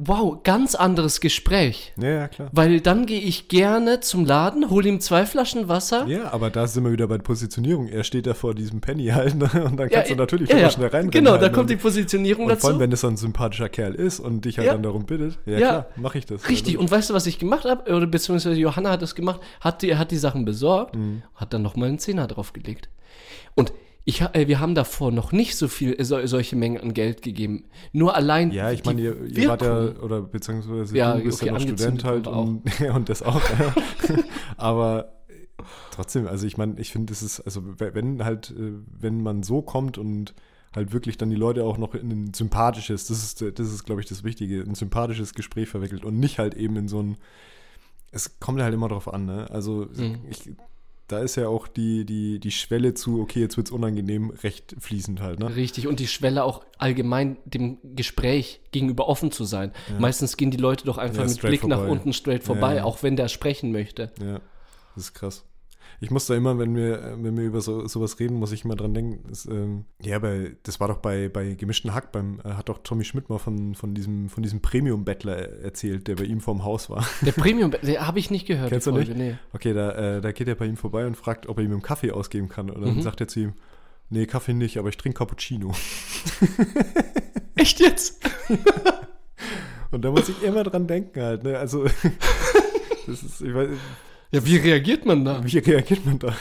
Wow, ganz anderes Gespräch. Ja, ja, klar. Weil dann gehe ich gerne zum Laden, hole ihm zwei Flaschen Wasser. Ja, aber da sind wir wieder bei der Positionierung. Er steht da vor diesem Penny halt ne? und dann kannst Ja, du natürlich ja, ja. schnell reinrennen. Genau, halt, da ne? kommt die Positionierung Und vor allem, dazu. wenn es so ein sympathischer Kerl ist und dich halt Ja. dann darum bittet, ja, klar, mache ich das. Richtig, Ja, und weißt du, was ich gemacht habe? Oder beziehungsweise Johanna hat das gemacht, hat die, hat die Sachen besorgt, Mhm. hat dann nochmal einen Zehner draufgelegt. Und ich, äh, wir haben davor noch nicht so viel, äh, so, solche Mengen an Geld gegeben. Nur allein. Ja, ich meine, ihr, ihr wart ja, oder beziehungsweise Ja, du bist okay, ja noch Student halt und, [LAUGHS] und das auch. Ja. [LAUGHS] Aber trotzdem, also ich meine, ich finde, es ist, also we- wenn halt, äh, wenn man so kommt und halt wirklich dann die Leute auch noch in ein sympathisches, das ist, das ist, glaube ich, das Wichtige, ein sympathisches Gespräch verwickelt und nicht halt eben in so ein, es kommt halt immer drauf an, ne? Also Mhm. ich, da ist ja auch die, die, die Schwelle zu, okay, jetzt wird's unangenehm, recht fließend halt, ne? Richtig, und die Schwelle auch allgemein dem Gespräch gegenüber offen zu sein. Meistens gehen die Leute doch einfach Ja, mit Blick nach vorbei. unten straight Ja, vorbei, ja. auch wenn der sprechen möchte. Ja, das ist krass. Ich muss da immer, wenn wir, wenn wir über so, sowas reden, muss ich immer dran denken. Das, ähm, ja, bei, das war doch bei, bei gemischten Hack, beim, äh, hat doch Tommy Schmidt mal von, von diesem, von diesem Premium-Bettler erzählt, der bei ihm vorm Haus war. Der Premium, [LAUGHS] der habe ich nicht gehört. Kennst du nicht? Nee. Okay, da, äh, da geht er bei ihm vorbei und fragt, ob er ihm einen Kaffee ausgeben kann. Und dann Mhm. sagt er zu ihm, nee, Kaffee nicht, aber ich trinke Cappuccino. [LAUGHS] Echt jetzt? [LAUGHS] Und da muss ich immer dran denken halt, ne? Also, das ist, ich weiß, Ja, wie reagiert man da? wie reagiert man da?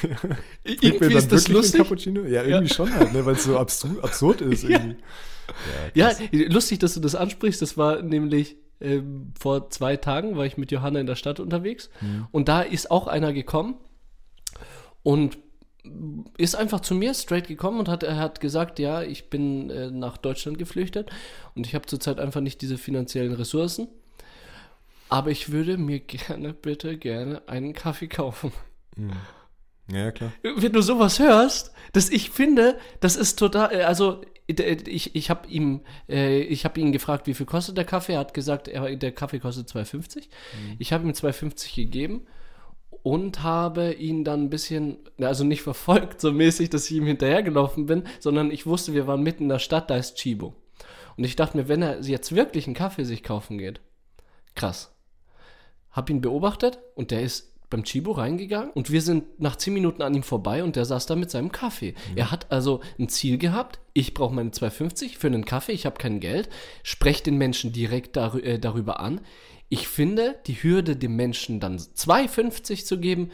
Irgendwie dann ist das lustig. Cappuccino? Ja, irgendwie schon halt, ne? Weil es so absurd, absurd ist [LAUGHS] Ja. irgendwie. Ja, lustig, dass du das ansprichst. Das war nämlich ähm, vor zwei Tagen, war ich mit Johanna in der Stadt unterwegs. Und da ist auch einer gekommen und ist einfach zu mir straight gekommen und hat, er hat gesagt, ja, ich bin äh, nach Deutschland geflüchtet und ich habe zurzeit einfach nicht diese finanziellen Ressourcen. Aber ich würde mir [LAUGHS] gerne, bitte gerne einen Kaffee kaufen. Ja, ja, klar. wenn du sowas hörst, dass ich finde, das ist total, äh, also äh, ich, ich habe ihm, äh, ich habe ihn gefragt, wie viel kostet der Kaffee. Er hat gesagt, er, der Kaffee kostet 2,50. Ich habe ihm 2,50 gegeben und habe ihn dann ein bisschen, also nicht verfolgt, so mäßig, dass ich ihm hinterhergelaufen bin, sondern ich wusste, wir waren mitten in der Stadt, da ist Chibo. Und ich dachte mir, wenn er jetzt wirklich einen Kaffee sich kaufen geht, krass. Hab ihn beobachtet und der ist beim Chibo reingegangen und wir sind nach 10 Minuten an ihm vorbei und der saß da mit seinem Kaffee. Er hat also ein Ziel gehabt, ich brauche meine 2,50 für einen Kaffee, ich habe kein Geld, spreche den Menschen direkt darü äh, darüber an. Ich finde, die Hürde dem Menschen dann 2,50 zu geben,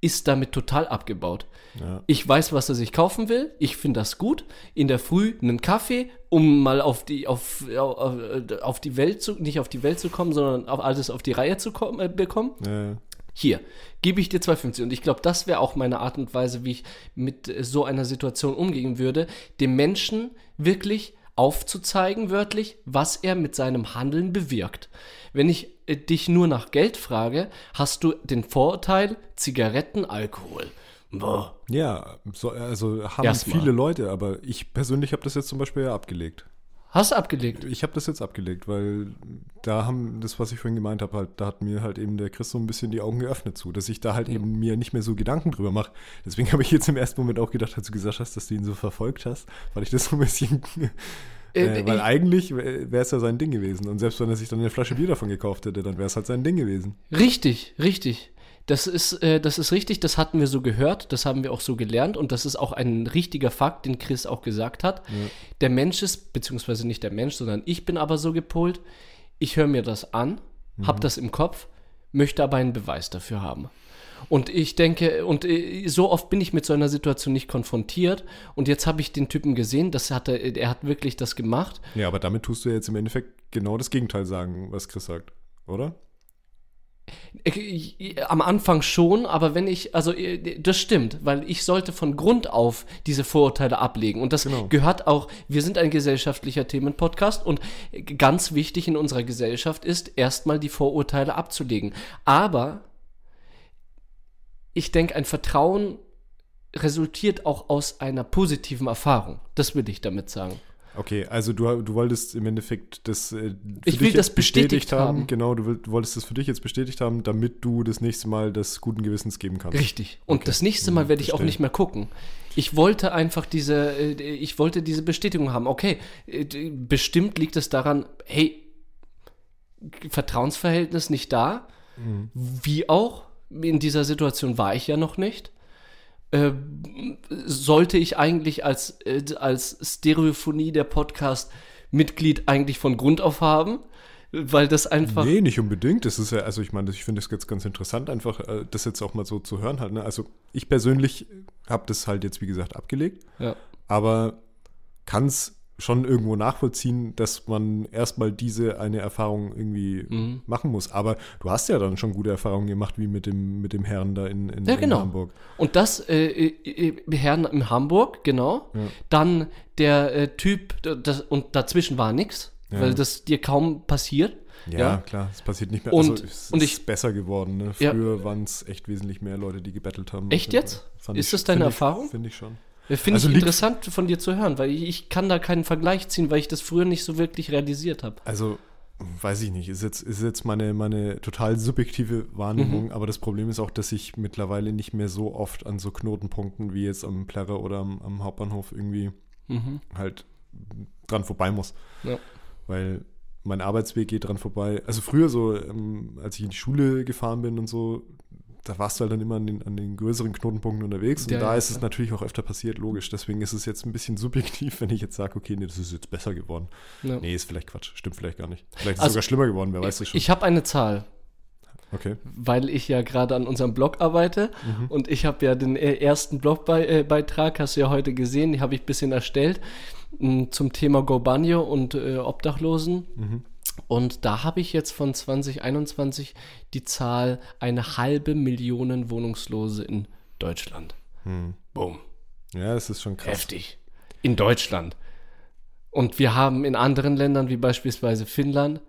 ist damit total abgebaut. Ja. Ich weiß, was er sich kaufen will. Ich finde das gut. In der Früh einen Kaffee, um mal auf die, auf, auf, auf die Welt zu, nicht auf die Welt zu kommen, sondern auf alles auf die Reihe zu kommen, äh, bekommen. Ja, ja. Hier, gebe ich dir 2,50. Und ich glaube, das wäre auch meine Art und Weise, wie ich mit äh, so einer Situation umgehen würde, dem Menschen wirklich aufzuzeigen, wörtlich, was er mit seinem Handeln bewirkt. Wenn ich äh, dich nur nach Geld frage, hast du den Vorurteil Zigaretten, Alkohol. Boah. Ja, so, also haben Erstmal. viele Leute, aber ich persönlich habe das jetzt zum Beispiel ja abgelegt. Hast du abgelegt? Ich habe das jetzt abgelegt, weil da haben, das, was ich vorhin gemeint habe, halt, da hat mir halt eben der Chris so ein bisschen die Augen geöffnet zu, dass ich da halt eben mir nicht mehr so Gedanken drüber mache. Deswegen habe ich jetzt im ersten Moment auch gedacht, als du gesagt hast, dass du ihn so verfolgt hast, weil ich das so ein bisschen [LAUGHS] Äh, Äh, weil ich- eigentlich wäre es ja sein Ding gewesen. Und selbst wenn er sich dann eine Flasche Bier davon gekauft hätte, dann wäre es halt sein Ding gewesen. Richtig, richtig. Das ist, äh, das ist richtig, das hatten wir so gehört, das haben wir auch so gelernt und das ist auch ein richtiger Fakt, den Chris auch gesagt hat. Der Mensch ist, beziehungsweise nicht der Mensch, sondern ich bin aber so gepolt, ich höre mir das an, hab das im Kopf, möchte aber einen Beweis dafür haben. Und ich denke, und äh, so oft bin ich mit so einer Situation nicht konfrontiert. Und jetzt habe ich den Typen gesehen, das hat er, er hat wirklich das gemacht. Ja, aber damit tust du jetzt im Endeffekt genau das Gegenteil sagen, was Chris sagt, oder? Am Anfang schon, aber wenn ich, also äh, das stimmt, weil ich sollte von Grund auf diese Vorurteile ablegen. Und das Genau. gehört auch, wir sind ein gesellschaftlicher Themenpodcast und ganz wichtig in unserer Gesellschaft ist, erstmal die Vorurteile abzulegen. Aber ich denke, ein Vertrauen resultiert auch aus einer positiven Erfahrung. Das will ich damit sagen. Okay, also du, du wolltest im Endeffekt das. Äh, für Ich dich will jetzt das bestätigt haben. Genau, du, du wolltest das für dich jetzt bestätigt haben, damit du das nächste Mal das guten Gewissens geben kannst. Richtig. Und Okay. das nächste Mal werde ich auch nicht mehr gucken. Ich wollte einfach diese, äh, ich wollte diese Bestätigung haben. Okay, äh, bestimmt liegt es daran, hey, Vertrauensverhältnis nicht da. Mhm. Wie auch, in dieser Situation war ich ja noch nicht. Äh, sollte ich eigentlich als, äh, als Stereophonie der Podcast Mitglied eigentlich von Grund auf haben? Weil das einfach. Nee, nicht unbedingt. Das ist ja, also ich meine, ich finde es jetzt ganz interessant, einfach äh, das jetzt auch mal so zu hören halt. Ne? Also ich persönlich habe das halt jetzt, wie gesagt, abgelegt, Ja. aber kann es schon irgendwo nachvollziehen, dass man erstmal diese eine Erfahrung irgendwie Mhm. machen muss. Aber du hast ja dann schon gute Erfahrungen gemacht, wie mit dem, mit dem Herrn da in, in, Ja, in genau. Hamburg. Und das, äh, äh, äh, Herrn in Hamburg, genau. Dann der äh, Typ, das, und dazwischen war nichts, Ja. weil das dir kaum passiert. Ja, Ja. klar, es passiert nicht mehr. Und- also, es und ist ich- besser geworden. Ne? Ja. Früher waren es echt wesentlich mehr Leute, die gebettelt haben. Echt jetzt? Fand Ist ich- das deine ich- Erfahrung? Finde ich schon. Finde Also ich interessant von dir zu hören, weil ich, ich kann da keinen Vergleich ziehen, weil ich das früher nicht so wirklich realisiert habe. Also, weiß ich nicht, ist jetzt, ist jetzt meine, meine total subjektive Wahrnehmung, Mhm. aber das Problem ist auch, dass ich mittlerweile nicht mehr so oft an so Knotenpunkten wie jetzt am Plärrer oder am, am Hauptbahnhof irgendwie Mhm. halt dran vorbei muss. Ja. Weil mein Arbeitsweg geht dran vorbei. Also früher so, ähm, als ich in die Schule gefahren bin und so, da warst du halt dann immer an den, an den größeren Knotenpunkten unterwegs. Und Ja, da ja, ist es natürlich auch öfter passiert, logisch. Deswegen ist es jetzt ein bisschen [LAUGHS] subjektiv, wenn ich jetzt sage, okay, nee, das ist jetzt besser geworden. Ja. Nee, ist vielleicht Quatsch. Stimmt vielleicht gar nicht. Vielleicht ist es Also- sogar schlimmer geworden, wer weiß das schon. Ich habe eine Zahl, okay. weil ich ja gerade an unserem Blog arbeite Mhm. und ich habe ja den äh, ersten Blogbeitrag, hast du ja heute gesehen, den habe ich ein bisschen erstellt zum Thema Gobanio und äh, Obdachlosen. Mhm. Und da habe ich jetzt von 2021 die Zahl eine halbe Million Wohnungslose in Deutschland. Hm. Boom. Ja, das ist schon krass. Heftig. In Deutschland. Und wir haben in anderen Ländern, wie beispielsweise Finnland,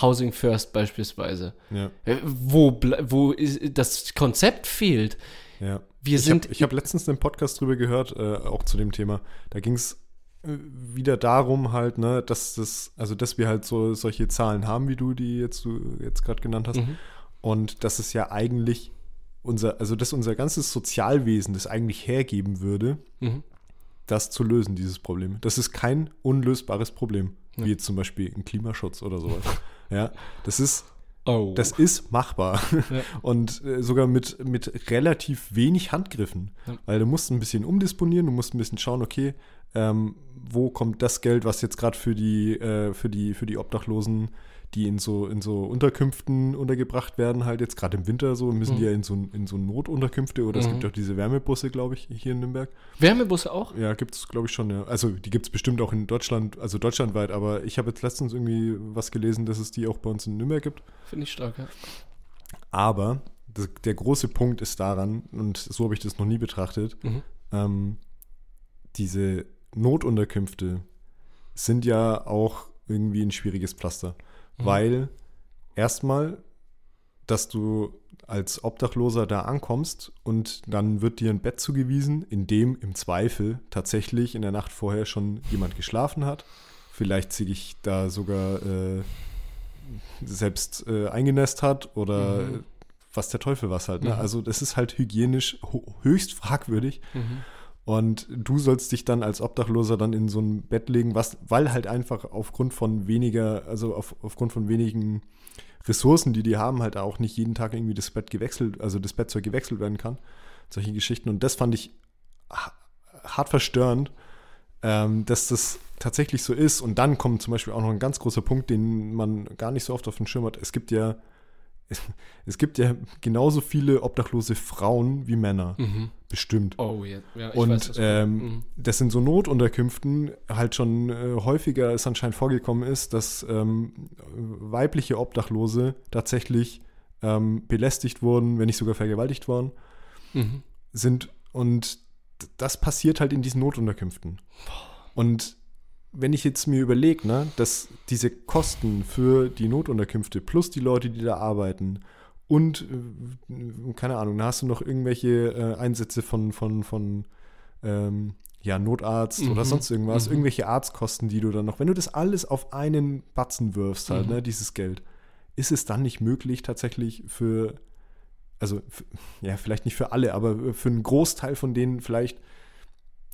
Housing First beispielsweise. Ja, Äh, Wo, wo ist, das Konzept fehlt. ja. Wir ich sind. Hab, ich habe letztens einen Podcast drüber gehört, äh, auch zu dem Thema. Da ging es wieder darum halt, ne, dass das, also dass wir halt so solche Zahlen haben, wie du die jetzt du jetzt gerade genannt hast. Mhm. Und dass es ja eigentlich unser, also dass unser ganzes Sozialwesen das eigentlich hergeben würde, Mhm. das zu lösen, dieses Problem. Das ist kein unlösbares Problem, wie jetzt zum Beispiel ein Klimaschutz oder sowas. ja, das ist, Oh. das ist machbar. [LAUGHS] Ja. Und äh, sogar mit, mit relativ wenig Handgriffen. Ja. Weil du musst ein bisschen umdisponieren, du musst ein bisschen schauen, okay, ähm, wo kommt das Geld, was jetzt gerade für die, äh, für die, für die Obdachlosen, die in so, in so Unterkünften untergebracht werden, halt jetzt gerade im Winter so, müssen die Mhm. ja in so, in so Notunterkünfte oder es Mhm. gibt auch diese Wärmebusse, glaube ich, hier in Nürnberg. Wärmebusse auch? Ja, gibt es, glaube ich, schon. Ja. Also die gibt es bestimmt auch in Deutschland, also deutschlandweit, aber ich habe jetzt letztens irgendwie was gelesen, dass es die auch bei uns in Nürnberg gibt. Finde ich stark, ja. Aber das, der große Punkt ist daran, und so habe ich das noch nie betrachtet, Mhm. ähm, diese Notunterkünfte sind ja auch irgendwie ein schwieriges Pflaster. Mhm. Weil erstmal, dass du als Obdachloser da ankommst und dann wird dir ein Bett zugewiesen, in dem im Zweifel tatsächlich in der Nacht vorher schon jemand geschlafen hat. Vielleicht sich da sogar äh, selbst äh, eingenässt hat oder Mhm. was der Teufel was halt. Ne? Mhm. Also das ist halt hygienisch höchst fragwürdig. Mhm. Und du sollst dich dann als Obdachloser dann in so ein Bett legen, was, weil halt einfach aufgrund von weniger, also auf, aufgrund von wenigen Ressourcen, die die haben, halt auch nicht jeden Tag irgendwie das Bett gewechselt, also das Bettzeug gewechselt werden kann. Solche Geschichten. Und das fand ich hart verstörend, ähm, dass das tatsächlich so ist. Und dann kommt zum Beispiel auch noch ein ganz großer Punkt, den man gar nicht so oft auf dem Schirm hat. Es gibt ja [LAUGHS] es gibt ja genauso viele obdachlose Frauen wie Männer. Mhm. Bestimmt. Oh, ja. ja und weiß, ähm, mhm. das in so Notunterkünften halt schon äh, häufiger es anscheinend vorgekommen ist, dass ähm, weibliche Obdachlose tatsächlich ähm, belästigt wurden, wenn nicht sogar vergewaltigt worden, mhm. sind. Und das passiert halt in diesen Notunterkünften. Und wenn ich jetzt mir überlege, ne, dass diese Kosten für die Notunterkünfte plus die Leute, die da arbeiten und, äh, keine Ahnung, da hast du noch irgendwelche äh, Einsätze von, von, von ähm, ja, Notarzt mhm. oder sonst irgendwas, mhm. irgendwelche Arztkosten, die du dann noch, wenn du das alles auf einen Batzen wirfst, halt, mhm. ne, dieses Geld, ist es dann nicht möglich, tatsächlich für, also, für, ja, vielleicht nicht für alle, aber für einen Großteil von denen vielleicht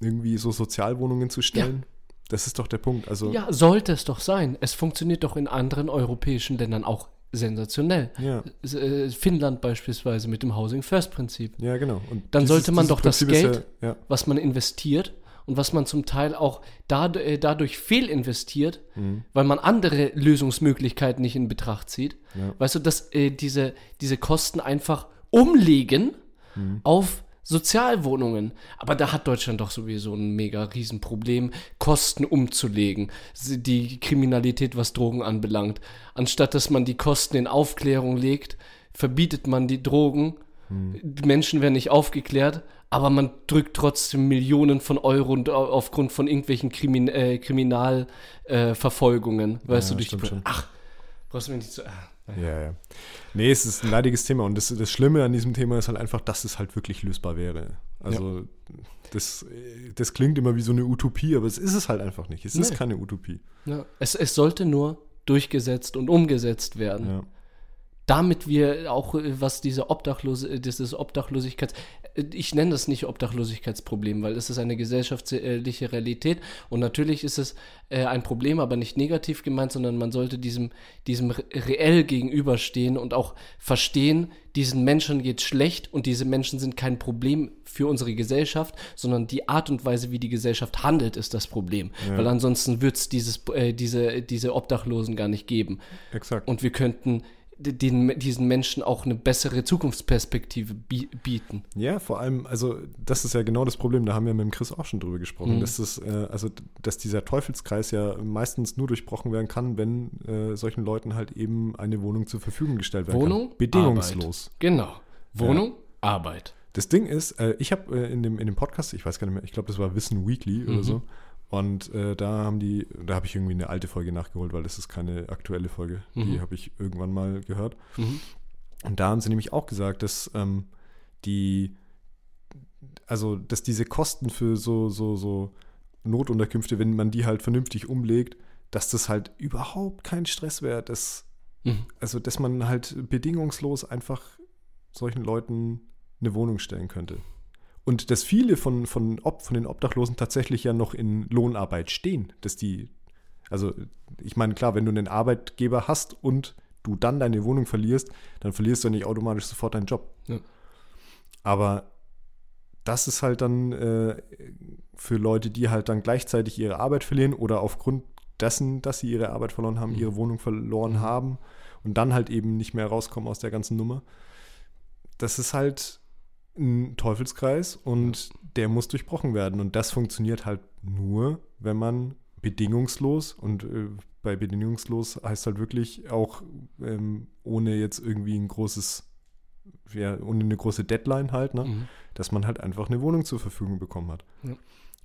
irgendwie so Sozialwohnungen zu stellen? Ja. Das ist doch der Punkt. Also ja, sollte es doch sein. Es funktioniert doch in anderen europäischen Ländern auch sensationell. Ja. Äh, Finnland beispielsweise mit dem Housing First Prinzip. Ja, genau. Und dann dieses, sollte man doch Prinzip das Geld, ja, ja. was man investiert und was man zum Teil auch äh, dadurch fehlinvestiert, mhm. weil man andere Lösungsmöglichkeiten nicht in Betracht zieht. Weißt du, dass äh, diese, diese Kosten einfach umlegen mhm. auf Sozialwohnungen. Aber da hat Deutschland doch sowieso ein mega Riesenproblem, Kosten umzulegen. Die Kriminalität, was Drogen anbelangt. Anstatt dass man die Kosten in Aufklärung legt, verbietet man die Drogen. Hm. Die Menschen werden nicht aufgeklärt, aber man drückt trotzdem Millionen von Euro aufgrund von irgendwelchen Krimin äh, Kriminalverfolgungen. Äh, weißt ja, du, durch die. Schon. Ach, brauchst du mir nicht zu. Ah. Ja, ja. Nee, es ist ein leidiges Thema und das, das Schlimme an diesem Thema ist halt einfach, dass es halt wirklich lösbar wäre. Also ja. das, das klingt immer wie so eine Utopie, aber es ist es halt einfach nicht. Es nee. ist keine Utopie. Ja. Es, es sollte nur durchgesetzt und umgesetzt werden. Ja damit wir auch, äh, was diese Obdachlose, äh, dieses Obdachlosigkeits, äh, ich nenne das nicht Obdachlosigkeitsproblem, weil es ist eine gesellschaftliche Realität und natürlich ist es ein Problem, aber nicht negativ gemeint, sondern man sollte diesem, diesem reell gegenüberstehen und auch verstehen, diesen Menschen geht schlecht und diese Menschen sind kein Problem für unsere Gesellschaft, sondern die Art und Weise, wie die Gesellschaft handelt, ist das Problem. Ja. Weil ansonsten wird es äh, diese, diese Obdachlosen gar nicht geben. Exakt. Und wir könnten den, diesen Menschen auch eine bessere Zukunftsperspektive bieten. Ja, vor allem, also das ist ja genau das Problem, da haben wir mit dem Chris auch schon drüber gesprochen, mhm. dass das, äh, also dass dieser Teufelskreis ja meistens nur durchbrochen werden kann, wenn äh, solchen Leuten halt eben eine Wohnung zur Verfügung gestellt werden Wohnung, kann. Bedingungslos. Arbeit. Genau. Wohnung, ja. Arbeit. Das Ding ist, äh, ich habe äh, in, dem, in dem Podcast, ich weiß gar nicht mehr, ich glaube, das war Wissen Weekly mhm. oder so, und äh, da haben die, da habe ich irgendwie eine alte Folge nachgeholt, weil das ist keine aktuelle Folge. Mhm. Die habe ich irgendwann mal gehört. Mhm. Und da haben sie nämlich auch gesagt, dass ähm, die, also dass diese Kosten für so, so, so Notunterkünfte, wenn man die halt vernünftig umlegt, dass das halt überhaupt kein Stress wäre. Dass, mhm. Also, dass man halt bedingungslos einfach solchen Leuten eine Wohnung stellen könnte. Und dass viele von, von, Ob, von den Obdachlosen tatsächlich ja noch in Lohnarbeit stehen. Dass die, also ich meine, klar, wenn du einen Arbeitgeber hast und du dann deine Wohnung verlierst, dann verlierst du nicht automatisch sofort deinen Job. Ja. Aber das ist halt dann äh, für Leute, die halt dann gleichzeitig ihre Arbeit verlieren oder aufgrund dessen, dass sie ihre Arbeit verloren haben, mhm. ihre Wohnung verloren mhm. haben und dann halt eben nicht mehr rauskommen aus der ganzen Nummer. Das ist halt ein Teufelskreis und der muss durchbrochen werden. Und das funktioniert halt nur, wenn man bedingungslos und äh, bei bedingungslos heißt halt wirklich auch ähm, ohne jetzt irgendwie ein großes, ja, ohne eine große Deadline halt, ne? Mhm. dass man halt einfach eine Wohnung zur Verfügung bekommen hat. Ja.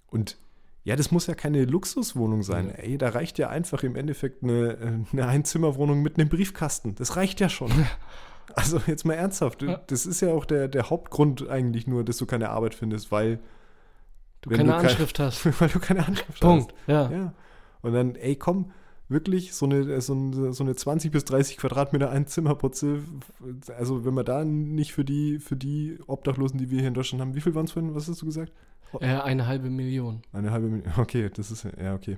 Und ja, das muss ja keine Luxuswohnung sein. Ja. Ey, da reicht ja einfach im Endeffekt eine, äh, eine Einzimmerwohnung mit einem Briefkasten. Das reicht ja schon. [LAUGHS] Also jetzt mal ernsthaft, ja. das ist ja auch der, der Hauptgrund eigentlich nur, dass du keine Arbeit findest, weil du keine du Anschrift kein, hast. [LAUGHS] Weil du keine Anschrift Punkt. hast. Ja. ja. Und dann, ey, komm, wirklich so eine, so eine, so eine 20 bis 30 Quadratmeter Einzimmerputze, also wenn man da nicht für die, für die Obdachlosen, die wir hier in Deutschland haben, wie viel waren es vorhin, was hast du gesagt? Äh, eine halbe Million. Eine halbe Million, okay, das ist, ja, okay.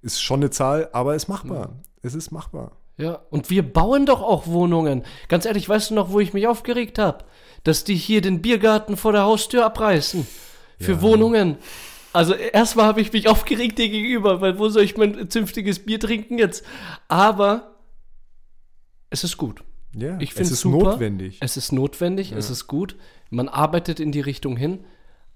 Ist schon eine Zahl, aber ist machbar. Mhm. Es ist machbar. Ja, und wir bauen doch auch Wohnungen. Ganz ehrlich, weißt du noch, wo ich mich aufgeregt habe? Dass die hier den Biergarten vor der Haustür abreißen. Für ja. Wohnungen. Also erstmal habe ich mich aufgeregt dir gegenüber, weil wo soll ich mein zünftiges Bier trinken jetzt? Aber es ist gut. Ja, ich es ist super. notwendig. Es ist notwendig, ja. es ist gut. Man arbeitet in die Richtung hin.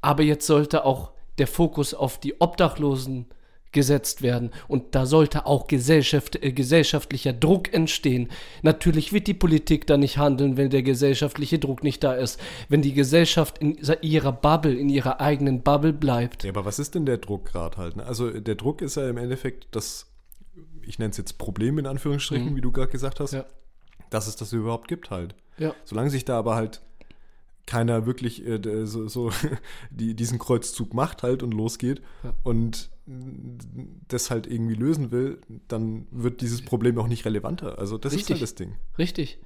Aber jetzt sollte auch der Fokus auf die Obdachlosen gesetzt werden. Und da sollte auch Gesellschaft, äh, gesellschaftlicher Druck entstehen. Natürlich wird die Politik da nicht handeln, wenn der gesellschaftliche Druck nicht da ist. Wenn die Gesellschaft in ihrer Bubble, in ihrer eigenen Bubble bleibt. Ja, aber was ist denn der Druck gerade halt? Ne? Also der Druck ist ja im Endeffekt das, ich nenne es jetzt Problem in Anführungsstrichen, mhm. wie du gerade gesagt hast, ja. dass es das überhaupt gibt halt. Ja. Solange sich da aber halt keiner wirklich äh, so, so [LAUGHS] die, diesen Kreuzzug macht halt und losgeht ja. und das halt irgendwie lösen will, dann wird dieses Problem auch nicht relevanter. Also das Richtig. ist halt das Ding. Richtig.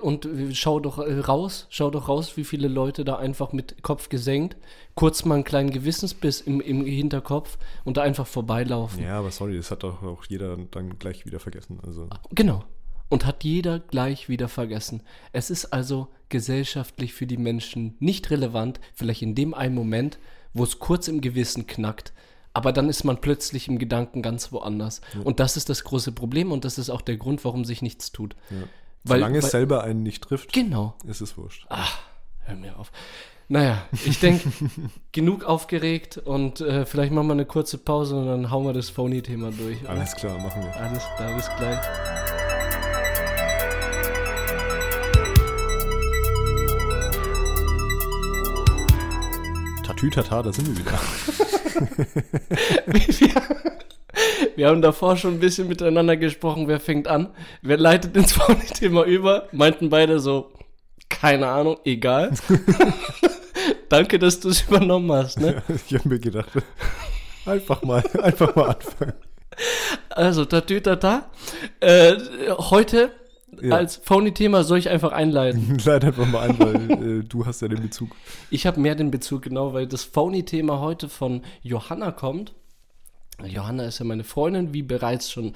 Und schau doch äh, raus, schau doch raus, wie viele Leute da einfach mit Kopf gesenkt, kurz mal einen kleinen Gewissensbiss im, im Hinterkopf und da einfach vorbeilaufen. Ja, aber sorry, das hat doch auch jeder dann gleich wieder vergessen. Also. Genau. Und hat jeder gleich wieder vergessen. Es ist also gesellschaftlich für die Menschen nicht relevant, vielleicht in dem einen Moment, wo es kurz im Gewissen knackt, aber dann ist man plötzlich im Gedanken ganz woanders. Ja. Und das ist das große Problem und das ist auch der Grund, warum sich nichts tut. Ja. Weil, Solange es selber einen nicht trifft, genau. ist es wurscht. Ach, hör mir auf. Naja, ich denke, [LAUGHS] genug aufgeregt und äh, vielleicht machen wir eine kurze Pause und dann hauen wir das Phony-Thema durch. Oder? Alles klar, machen wir. Alles klar, bis gleich. Tatütata, da sind wir wieder. [LAUGHS] [LAUGHS] wir, wir, haben davor schon ein bisschen miteinander gesprochen, wer fängt an, wer leitet ins [LAUGHS] Thema über, meinten beide so, keine Ahnung, egal. [LAUGHS] Danke, dass du es übernommen hast. Ne? Ich habe mir gedacht, einfach mal, einfach mal anfangen. Also, Tatütata. Äh, heute ja. als Phony-Thema soll ich einfach einleiten. [LAUGHS] Leite einfach mal ein, weil äh, du hast ja den Bezug. Ich habe mehr den Bezug, genau, weil das Phony-Thema heute von Johanna kommt. Johanna ist ja meine Freundin, wie bereits schon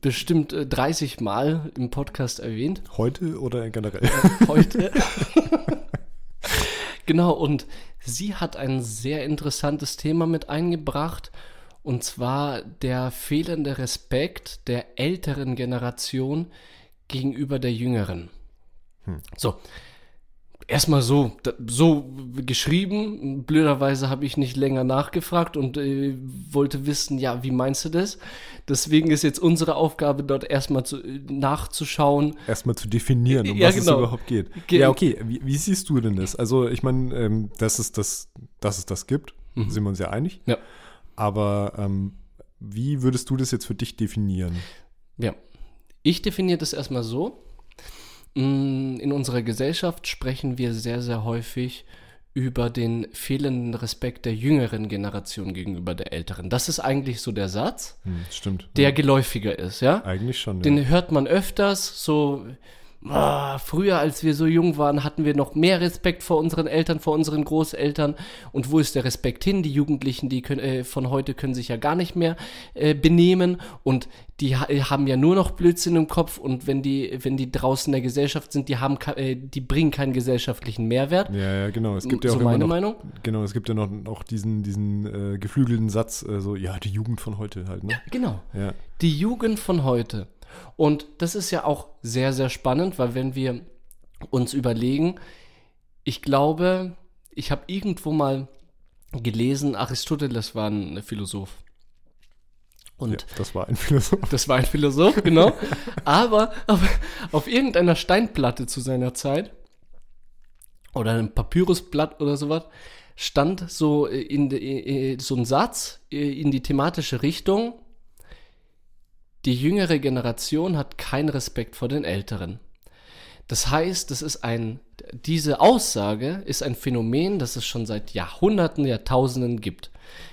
bestimmt 30 äh, Mal im Podcast erwähnt. Heute oder generell? Äh, heute. [LAUGHS] genau, und sie hat ein sehr interessantes Thema mit eingebracht. Und zwar der fehlende Respekt der älteren Generation gegenüber der jüngeren. Hm. So, erstmal so, so geschrieben. Blöderweise habe ich nicht länger nachgefragt und äh, wollte wissen, ja, wie meinst du das? Deswegen ist jetzt unsere Aufgabe, dort erstmal zu, nachzuschauen. Erstmal zu definieren, um ja, was genau. es überhaupt geht. Ge ja, okay, wie, wie, siehst du denn das? Also, ich meine, ähm, dass, es das, dass es das gibt, mhm. sind wir uns ja einig. Ja. Aber ähm, wie würdest du das jetzt für dich definieren? Ja, ich definiere das erstmal so. Mm, in unserer Gesellschaft sprechen wir sehr, sehr häufig über den fehlenden Respekt der jüngeren Generation gegenüber der älteren. Das ist eigentlich so der Satz, hm, stimmt, der ja. geläufiger ist, ja? Eigentlich schon. Den ja. hört man öfters, so Ah, früher, als wir so jung waren, hatten wir noch mehr Respekt vor unseren Eltern, vor unseren Großeltern. Und wo ist der Respekt hin? Die Jugendlichen, die können, äh, von heute können sich ja gar nicht mehr äh, benehmen und die ha haben ja nur noch Blödsinn im Kopf. Und wenn die, wenn die draußen in der Gesellschaft sind, die haben, äh, die bringen keinen gesellschaftlichen Mehrwert. Ja, ja, genau. Es gibt ja so auch meine noch, Meinung. Genau, es gibt ja noch, noch diesen, diesen äh, geflügelten Satz, äh, so ja, die Jugend von heute halt. Ne? Ja, genau. Ja. Die Jugend von heute. Und das ist ja auch sehr, sehr spannend, weil wenn wir uns überlegen, ich glaube, ich habe irgendwo mal gelesen, Aristoteles war ein Philosoph. Und ja, das war ein [LAUGHS] Philosoph. Das war ein Philosoph, genau. aber, aber auf irgendeiner Steinplatte zu seiner Zeit oder einem Papyrusblatt oder sowas stand so in, in, so ein Satz in die thematische Richtung die jüngere Generation hat keinen Respekt vor den Älteren. Das heißt, das ist ein, diese Aussage ist ein Phänomen, das es schon seit Jahrhunderten, Jahrtausenden gibt.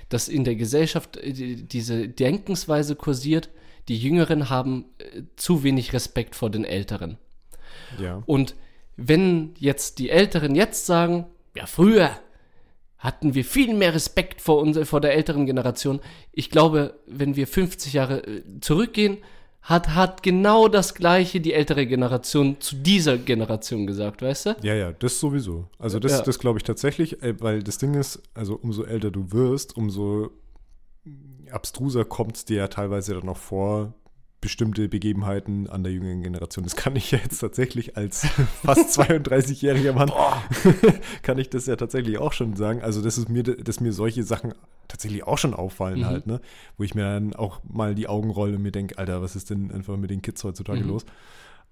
Dass in der Gesellschaft äh, die- diese Denkensweise kursiert, die Jüngeren haben äh, zu wenig Respekt vor den Älteren. Ja. Und wenn jetzt die Älteren jetzt sagen, ja, früher hatten wir viel mehr Respekt vor, uns, vor der älteren Generation. Ich glaube, wenn wir 50 Jahre äh, zurückgehen, hat, hat genau das Gleiche die ältere Generation zu dieser Generation gesagt, weißt du? Ja, ja, das sowieso. Also das, Ja. das glaube ich tatsächlich, äh, weil das Ding ist, also umso älter du wirst, umso abstruser kommt es dir ja teilweise dann noch vor, bestimmte Begebenheiten an der jüngeren Generation. Das kann ich ja jetzt tatsächlich als [LAUGHS] fast 32-jähriger Mann, [LAUGHS] kann ich das ja tatsächlich auch schon sagen. Also das ist mir, dass mir solche Sachen tatsächlich auch schon auffallen Mhm. halt, ne? Wo ich mir dann auch mal die Augen rolle und mir denke, Alter, was ist denn einfach mit den Kids heutzutage Mhm. los?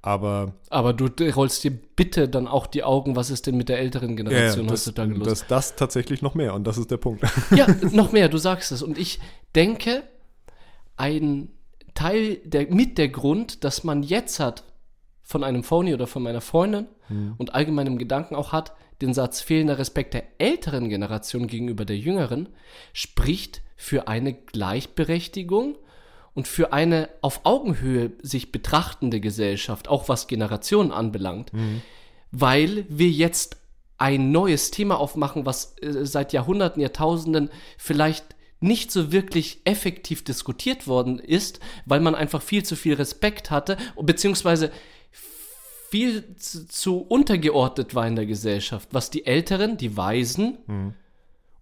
Aber Aber du rollst dir bitte dann auch die Augen, was ist denn mit der älteren ja, ja, Generation das, heutzutage los? das, das tatsächlich noch mehr und das ist der Punkt. Ja, [LAUGHS] noch mehr, du sagst es. Und ich denke, ein Teil, der, mit der Grund, dass man jetzt hat, von einem Phony oder von meiner Freundin und allgemeinem Gedanken auch hat, den Satz fehlender Respekt der älteren Generation gegenüber der jüngeren, spricht für eine Gleichberechtigung und für eine auf Augenhöhe sich betrachtende Gesellschaft, auch was Generationen anbelangt weil wir jetzt ein neues Thema aufmachen, was äh, seit Jahrhunderten, Jahrtausenden vielleicht nicht so wirklich effektiv diskutiert worden ist, weil man einfach viel zu viel Respekt hatte, beziehungsweise viel zu, zu untergeordnet war in der Gesellschaft, was die Älteren, die Weisen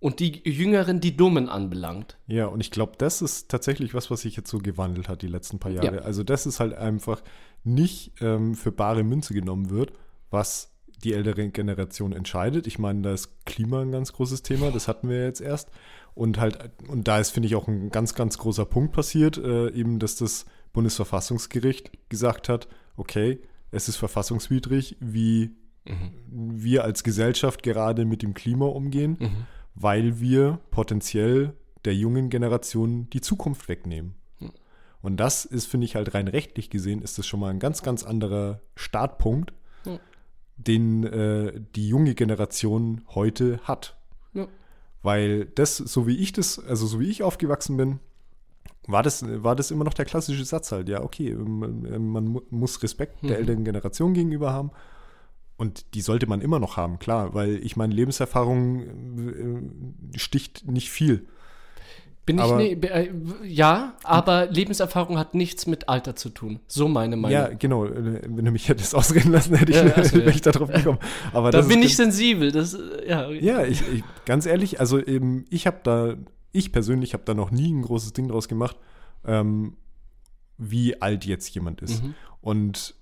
und die Jüngeren, die Dummen anbelangt. Ja, und ich glaube, das ist tatsächlich was, was sich jetzt so gewandelt hat die letzten paar Jahre. Ja. Also, das ist halt einfach nicht ähm, für bare Münze genommen wird, was die ältere Generation entscheidet. Ich meine, da ist Klima ein ganz großes Thema, das hatten wir jetzt erst. Und halt, und da ist, finde ich, auch ein ganz, ganz großer Punkt passiert, äh, eben, dass das Bundesverfassungsgericht gesagt hat, okay, es ist verfassungswidrig, wie wir als Gesellschaft gerade mit dem Klima umgehen, weil wir potenziell der jungen Generation die Zukunft wegnehmen. Und das ist, finde ich, halt rein rechtlich gesehen, ist das schon mal ein ganz, ganz anderer Startpunkt, den äh, die junge Generation heute hat. Ja. Weil das, so wie ich das, also so wie ich aufgewachsen bin, war das, war das immer noch der klassische Satz halt, ja, okay, man, man mu- muss Respekt der Mhm. älteren Generation gegenüber haben. Und die sollte man immer noch haben, klar, weil ich meine, Lebenserfahrung äh, sticht nicht viel. Bin ich Aber- ne, be- äh, ja, aber Lebenserfahrung hat nichts mit Alter zu tun. So meine Meinung. Ja, genau. Wenn du mich hättest ausreden lassen, hätte ich, Ja, also, ja. ich darauf gekommen. Aber da das bin ich sensibel. Das, ja, Ja, ich, ich ganz ehrlich, also eben, ich habe da, ich persönlich habe da noch nie ein großes Ding draus gemacht, ähm, wie alt jetzt jemand ist. Mhm. Und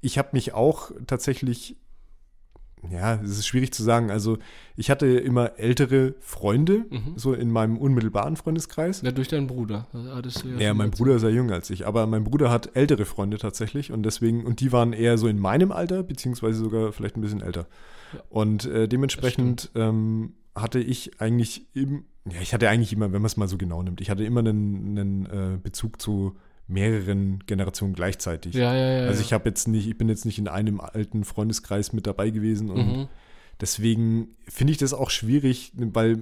ich habe mich auch tatsächlich, ja, es ist schwierig zu sagen, also ich hatte immer ältere Freunde, Mhm. so in meinem unmittelbaren Freundeskreis. Ja, durch deinen Bruder. Hattest Ja, schon mein. Bruder ist ja jünger als ich, aber mein Bruder hat ältere Freunde tatsächlich und deswegen, und die waren eher so in meinem Alter, beziehungsweise sogar vielleicht ein bisschen älter. Ja. Und äh, dementsprechend ähm, hatte ich eigentlich eben, ja, ich hatte eigentlich immer, wenn man es mal so genau nimmt, ich hatte immer einen, einen äh, Bezug zu mehreren Generationen gleichzeitig. Ja, ja, ja. Also ich habe jetzt nicht, ich bin jetzt nicht in einem alten Freundeskreis mit dabei gewesen und Mhm. Deswegen finde ich das auch schwierig, weil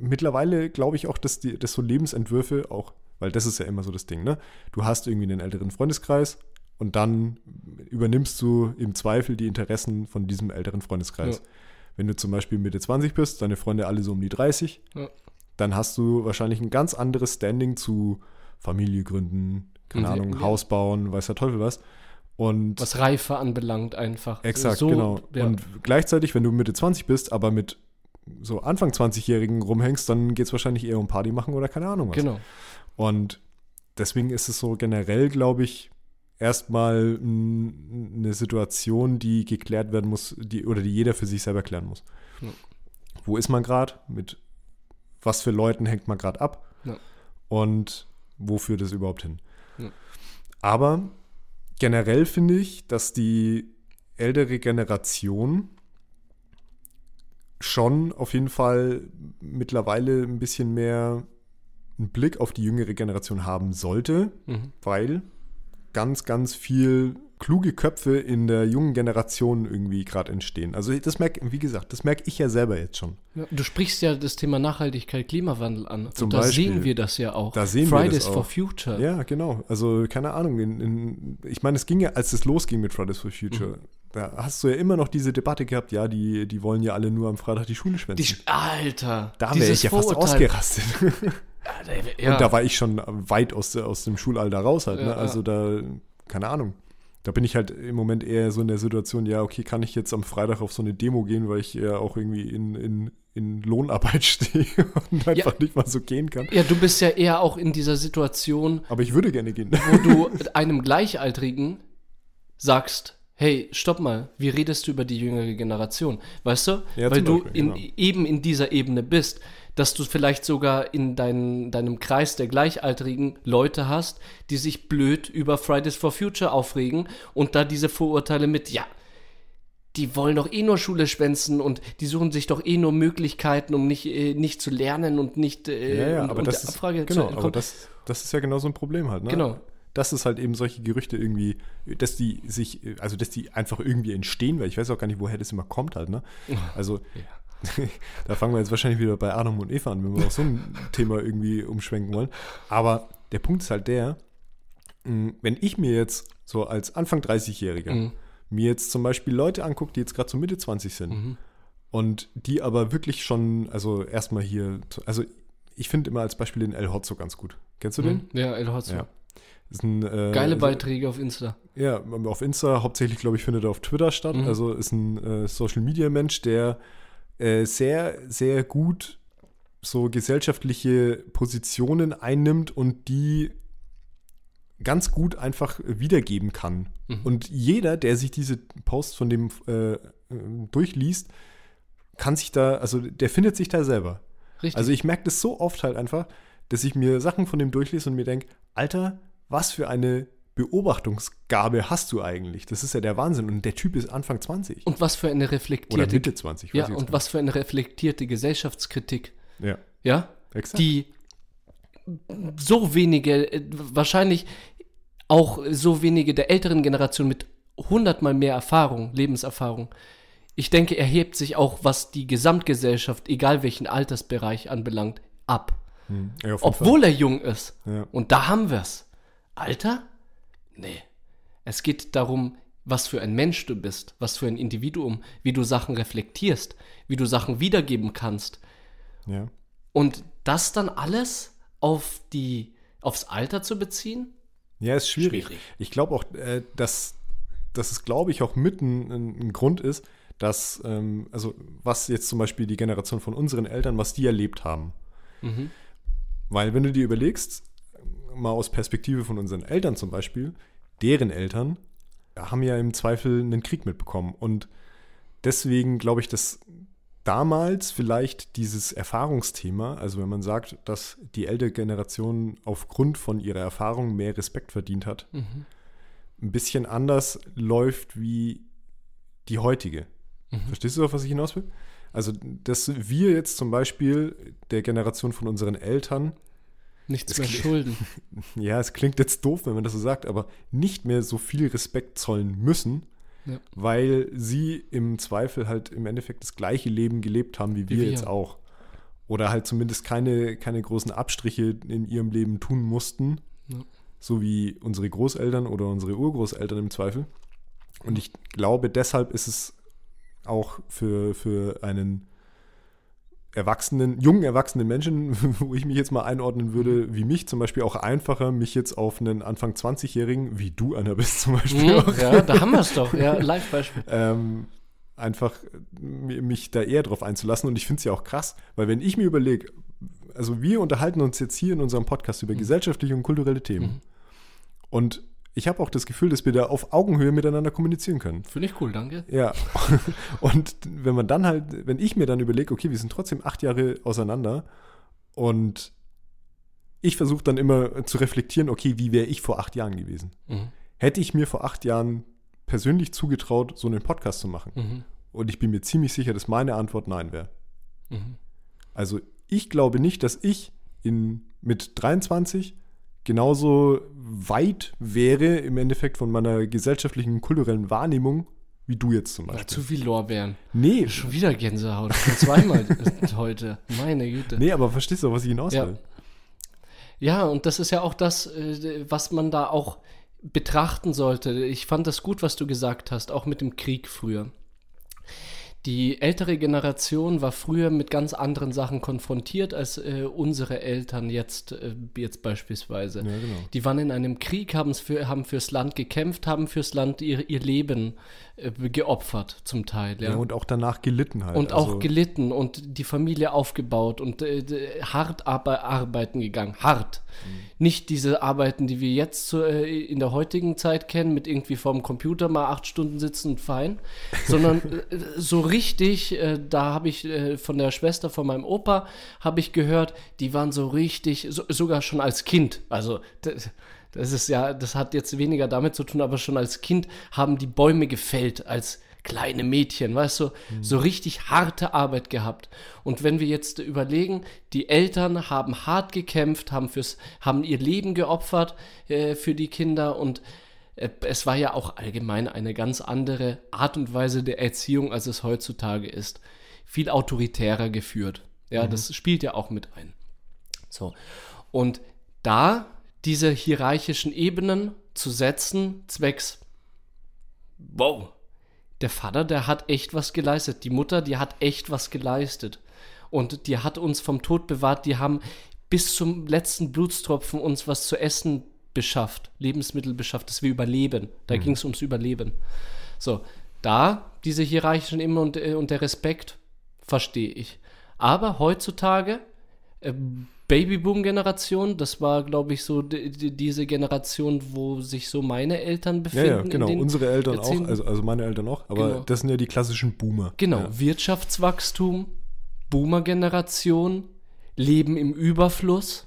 mittlerweile glaube ich auch, dass, die, dass so Lebensentwürfe auch, weil das ist ja immer so das Ding, ne? Du hast irgendwie einen älteren Freundeskreis und dann übernimmst du im Zweifel die Interessen von diesem älteren Freundeskreis. Ja. Wenn du zum Beispiel Mitte 20 bist, deine Freunde alle so um die 30, Ja. dann hast du wahrscheinlich ein ganz anderes Standing zu Familie gründen, keine Ahnung, ja. Haus bauen, weiß der Teufel was. Und Was Reife anbelangt einfach. Exakt, so, genau. Ja. Und gleichzeitig, wenn du Mitte 20 bist, aber mit so Anfang 20-Jährigen rumhängst, dann geht es wahrscheinlich eher um Party machen oder keine Ahnung was. genau. Und deswegen ist es so generell, glaube ich, erstmal eine Situation, die geklärt werden muss, die, oder die jeder für sich selber klären muss. Ja. Wo ist man gerade? Mit was für Leuten hängt man gerade ab? Ja. Und wo führt es überhaupt hin? Ja. Aber generell finde ich, dass die ältere Generation schon auf jeden Fall mittlerweile ein bisschen mehr einen Blick auf die jüngere Generation haben sollte, Mhm. weil ganz, ganz viel kluge Köpfe in der jungen Generation irgendwie gerade entstehen. Also das merke, wie gesagt, das merke ich ja selber jetzt schon. Ja, du sprichst ja das Thema Nachhaltigkeit, Klimawandel an. Zum und da Beispiel. sehen wir das ja auch. Da sehen wir Fridays das auch. for Future. Ja, genau. Also keine Ahnung. In, in, ich meine, es ging ja, als es losging mit Fridays for Future, Mhm. da hast du ja immer noch diese Debatte gehabt, ja, die, die wollen ja alle nur am Freitag die Schule schwänzen. Die, Alter, da wäre ich ja fast ausgerastet. [LAUGHS] Ja, Und da war ich schon weit aus, aus dem Schulalter raus halt. Ne? Also da, keine Ahnung. Da bin ich halt im Moment eher so in der Situation, ja, okay, kann ich jetzt am Freitag auf so eine Demo gehen, weil ich ja auch irgendwie in, in, in Lohnarbeit [LAUGHS] stehe und einfach nicht mal so gehen kann. ja, du bist ja eher auch in dieser Situation, Aber ich würde gerne gehen. wo du [LAUGHS] einem Gleichaltrigen sagst, hey, stopp mal, wie redest du über die jüngere Generation? Weißt du? Ja, Weil du in, genau. eben in dieser Ebene bist, dass du vielleicht sogar in dein, deinem Kreis der gleichaltrigen Leute hast, die sich blöd über Fridays for Future aufregen und da diese Vorurteile mit, ja, die wollen doch eh nur Schule schwänzen und die suchen sich doch eh nur Möglichkeiten, um nicht, äh, nicht zu lernen und nicht äh, Ja, ja, aber und das ist, Abfrage genau, zu aber das, das ist ja genau so ein Problem halt, ne? Genau. Das ist halt eben solche Gerüchte irgendwie, dass die sich, also dass die einfach irgendwie entstehen, weil ich weiß auch gar nicht, woher das immer kommt halt, ne? [LAUGHS] Also [LAUGHS] da fangen wir jetzt wahrscheinlich wieder bei Adam und Eva an, wenn wir auf so ein [LAUGHS] Thema irgendwie umschwenken wollen. Aber der Punkt ist halt der, wenn ich mir jetzt so als Anfang 30-Jähriger Mhm. mir jetzt zum Beispiel Leute angucke, die jetzt gerade so Mitte 20 sind Mhm. und die aber wirklich schon, also erstmal hier, also ich finde immer als Beispiel den El Hotzo ganz gut. Kennst du den? Mhm. Ja, El Hotzo. Ja. Ein, äh, Geile also- Beiträge auf Insta. ja, auf Insta, hauptsächlich, glaube ich, findet er auf Twitter statt. Mhm. Also ist ein äh, Social Media Mensch, der äh, sehr, sehr gut so gesellschaftliche Positionen einnimmt und die ganz gut einfach wiedergeben kann. Mhm. Und jeder, der sich diese Posts von dem äh, äh, durchliest, kann sich da, also der findet sich da selber. Richtig. Also ich merke das so oft halt einfach, dass ich mir Sachen von dem durchlese und mir denke, Alter, was für eine Beobachtungsgabe hast du eigentlich? Das ist ja der Wahnsinn. Und der Typ ist Anfang 20. und was für eine Oder reflektierte Mitte 20. ja, und was für eine reflektierte Gesellschaftskritik, ja, Ja, exakt. die so wenige, äh, wahrscheinlich auch so wenige der älteren Generation mit hundertmal mehr Erfahrung, Lebenserfahrung. Ich denke, er hebt sich auch, was die Gesamtgesellschaft, egal welchen Altersbereich anbelangt, ab. Hm. Ja, Obwohl er jung ist. Ja. Und da haben wir's. Alter? Nee. Es geht darum, was für ein Mensch du bist, was für ein Individuum, wie du Sachen reflektierst, wie du Sachen wiedergeben kannst. Ja. Und das dann alles auf die, aufs Alter zu beziehen? Ja, ist schwierig. Schwierig. Ich glaube auch, äh, dass, dass es, glaube ich, auch mit ein, ein, ein Grund ist, dass, ähm, also was jetzt zum Beispiel die Generation von unseren Eltern, was die erlebt haben. Mhm. Weil wenn du dir überlegst, mal aus Perspektive von unseren Eltern zum Beispiel, deren Eltern haben ja im Zweifel einen Krieg mitbekommen. Und deswegen glaube ich, dass damals vielleicht dieses Erfahrungsthema, also wenn man sagt, dass die ältere Generation aufgrund von ihrer Erfahrung mehr Respekt verdient hat, Mhm. ein bisschen anders läuft wie die heutige. Mhm. Verstehst du, auf was ich hinaus will? Also, dass wir jetzt zum Beispiel der Generation von unseren Eltern, Nichts Das mehr klingt- schulden. [LAUGHS] ja, es klingt jetzt doof, wenn man das so sagt, aber nicht mehr so viel Respekt zollen müssen, Ja. weil sie im Zweifel halt im Endeffekt das gleiche Leben gelebt haben wie wir, wir. jetzt auch. Oder halt zumindest keine, keine großen Abstriche in ihrem Leben tun mussten, Ja. so wie unsere Großeltern oder unsere Urgroßeltern im Zweifel. Und ich glaube, deshalb ist es auch für, für einen erwachsenen, jungen erwachsenen Menschen, [LAUGHS] wo ich mich jetzt mal einordnen würde, wie mich zum Beispiel auch einfacher, mich jetzt auf einen Anfang 20-Jährigen, wie du einer bist zum Beispiel Mhm, auch, ja, da haben wir es doch. Ja, Live-Beispiel. [LAUGHS] ähm, einfach mi- mich da eher drauf einzulassen. Und ich finde es ja auch krass, weil wenn ich mir überlege, also wir unterhalten uns jetzt hier in unserem Podcast über gesellschaftliche und kulturelle Themen. Mhm. Und ich habe auch das Gefühl, dass wir da auf Augenhöhe miteinander kommunizieren können. Finde ich cool, danke. Ja. [LAUGHS] Und wenn man dann halt, wenn ich mir dann überlege, okay, wir sind trotzdem acht Jahre auseinander und ich versuche dann immer zu reflektieren, okay, wie wäre ich vor acht Jahren gewesen? Mhm. Hätte ich mir vor acht Jahren persönlich zugetraut, so einen Podcast zu machen? Mhm. Und ich bin mir ziemlich sicher, dass meine Antwort nein wäre. Mhm. Also ich glaube nicht, dass ich in, mit 23 genauso weit wäre im Endeffekt von meiner gesellschaftlichen, kulturellen Wahrnehmung, wie du jetzt zum Ach, Beispiel. zu viel Lorbeeren. Nee, Schon wieder Gänsehaut. Zweimal [LAUGHS] heute. Meine Güte. nee, aber verstehst du, was ich hinaus Ja. will? Ja, und das ist ja auch das, äh, was man da auch betrachten sollte. Ich fand das gut, was du gesagt hast, auch mit dem Krieg früher. Die ältere Generation war früher mit ganz anderen Sachen konfrontiert als äh, unsere Eltern jetzt, äh, jetzt beispielsweise. Ja, genau. Die waren in einem Krieg, für, haben fürs Land gekämpft, haben fürs Land ihr, ihr Leben äh, geopfert, zum Teil. Ja. und auch danach gelitten halt. Und also, auch gelitten und die Familie aufgebaut und äh, hart arbe arbeiten gegangen. Hart. Nicht diese Arbeiten, die wir jetzt so, äh, in der heutigen Zeit kennen, mit irgendwie vorm Computer mal acht Stunden sitzen und fein, [LAUGHS] sondern äh, so richtig, äh, da habe ich äh, von der Schwester von meinem Opa, habe ich gehört, die waren so richtig, so, sogar schon als Kind, also das, das ist ja, das hat jetzt weniger damit zu tun, aber schon als Kind haben die Bäume gefällt, als kleine Mädchen, weißt du, so richtig harte Arbeit gehabt. Und wenn wir jetzt überlegen, die Eltern haben hart gekämpft, haben fürs, haben ihr Leben geopfert äh, für die Kinder und äh, es war ja auch allgemein eine ganz andere Art und Weise der Erziehung, als es heutzutage ist. Viel autoritärer geführt. Ja, das spielt ja auch mit ein. So. Und da diese hierarchischen Ebenen zu setzen, zwecks, wow, der Vater, der hat echt was geleistet. Die Mutter, die hat echt was geleistet. Und die hat uns vom Tod bewahrt. Die haben bis zum letzten Blutstropfen uns was zu essen beschafft, Lebensmittel beschafft, dass wir überleben. Da ging es ums Überleben. So, da diese hierarchischen Ebenen und, äh, und der Respekt verstehe ich. Aber heutzutage, äh, Babyboom-Generation, das war, glaube ich, so die, die, diese Generation, wo sich so meine Eltern ja, befinden. ja, in genau. Unsere Eltern auch, Jahrzehnten. also, also meine Eltern auch, aber Genau. das sind ja die klassischen Boomer. Genau, Ja. Wirtschaftswachstum, Boomer-Generation, Leben im Überfluss,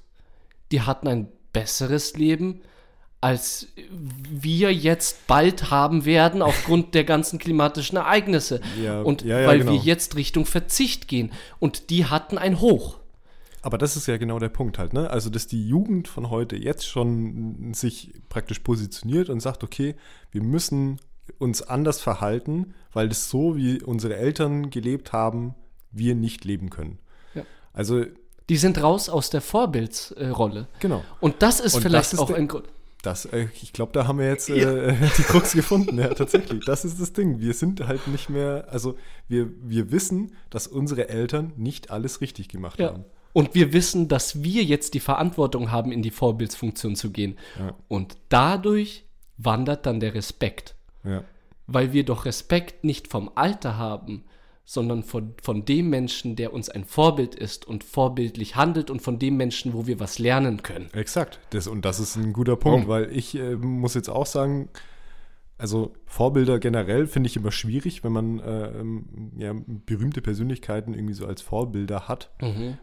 die hatten ein besseres Leben, als wir jetzt bald haben werden [LAUGHS] aufgrund der ganzen klimatischen Ereignisse. Ja, Und ja, ja, weil genau. wir jetzt Richtung Verzicht gehen. Und die hatten ein Hoch. Aber das ist ja genau der Punkt halt, ne? Also, dass die Jugend von heute jetzt schon sich praktisch positioniert und sagt, okay, wir müssen uns anders verhalten, weil das so, wie unsere Eltern gelebt haben, wir nicht leben können. Ja. Also, Die sind raus aus der Vorbildsrolle. genau. Und das ist Und vielleicht das ist auch ein Grund. Das, äh, ich glaube, da haben wir jetzt äh, [LAUGHS] die Krux gefunden, ja, tatsächlich. Das ist das Ding. Wir sind halt nicht mehr, also wir, wir wissen, dass unsere Eltern nicht alles richtig gemacht Ja. haben. Und wir wissen, dass wir jetzt die Verantwortung haben, in die Vorbildsfunktion zu gehen. Ja. Und dadurch wandert dann der Respekt. Ja. Weil wir doch Respekt nicht vom Alter haben, sondern von, von dem Menschen, der uns ein Vorbild ist und vorbildlich handelt und von dem Menschen, wo wir was lernen können. Exakt. Das, und das ist ein guter Punkt, Punkt. weil ich äh, muss jetzt auch sagen, also Vorbilder generell finde ich immer schwierig, wenn man äh, ähm, ja, berühmte Persönlichkeiten irgendwie so als Vorbilder hat,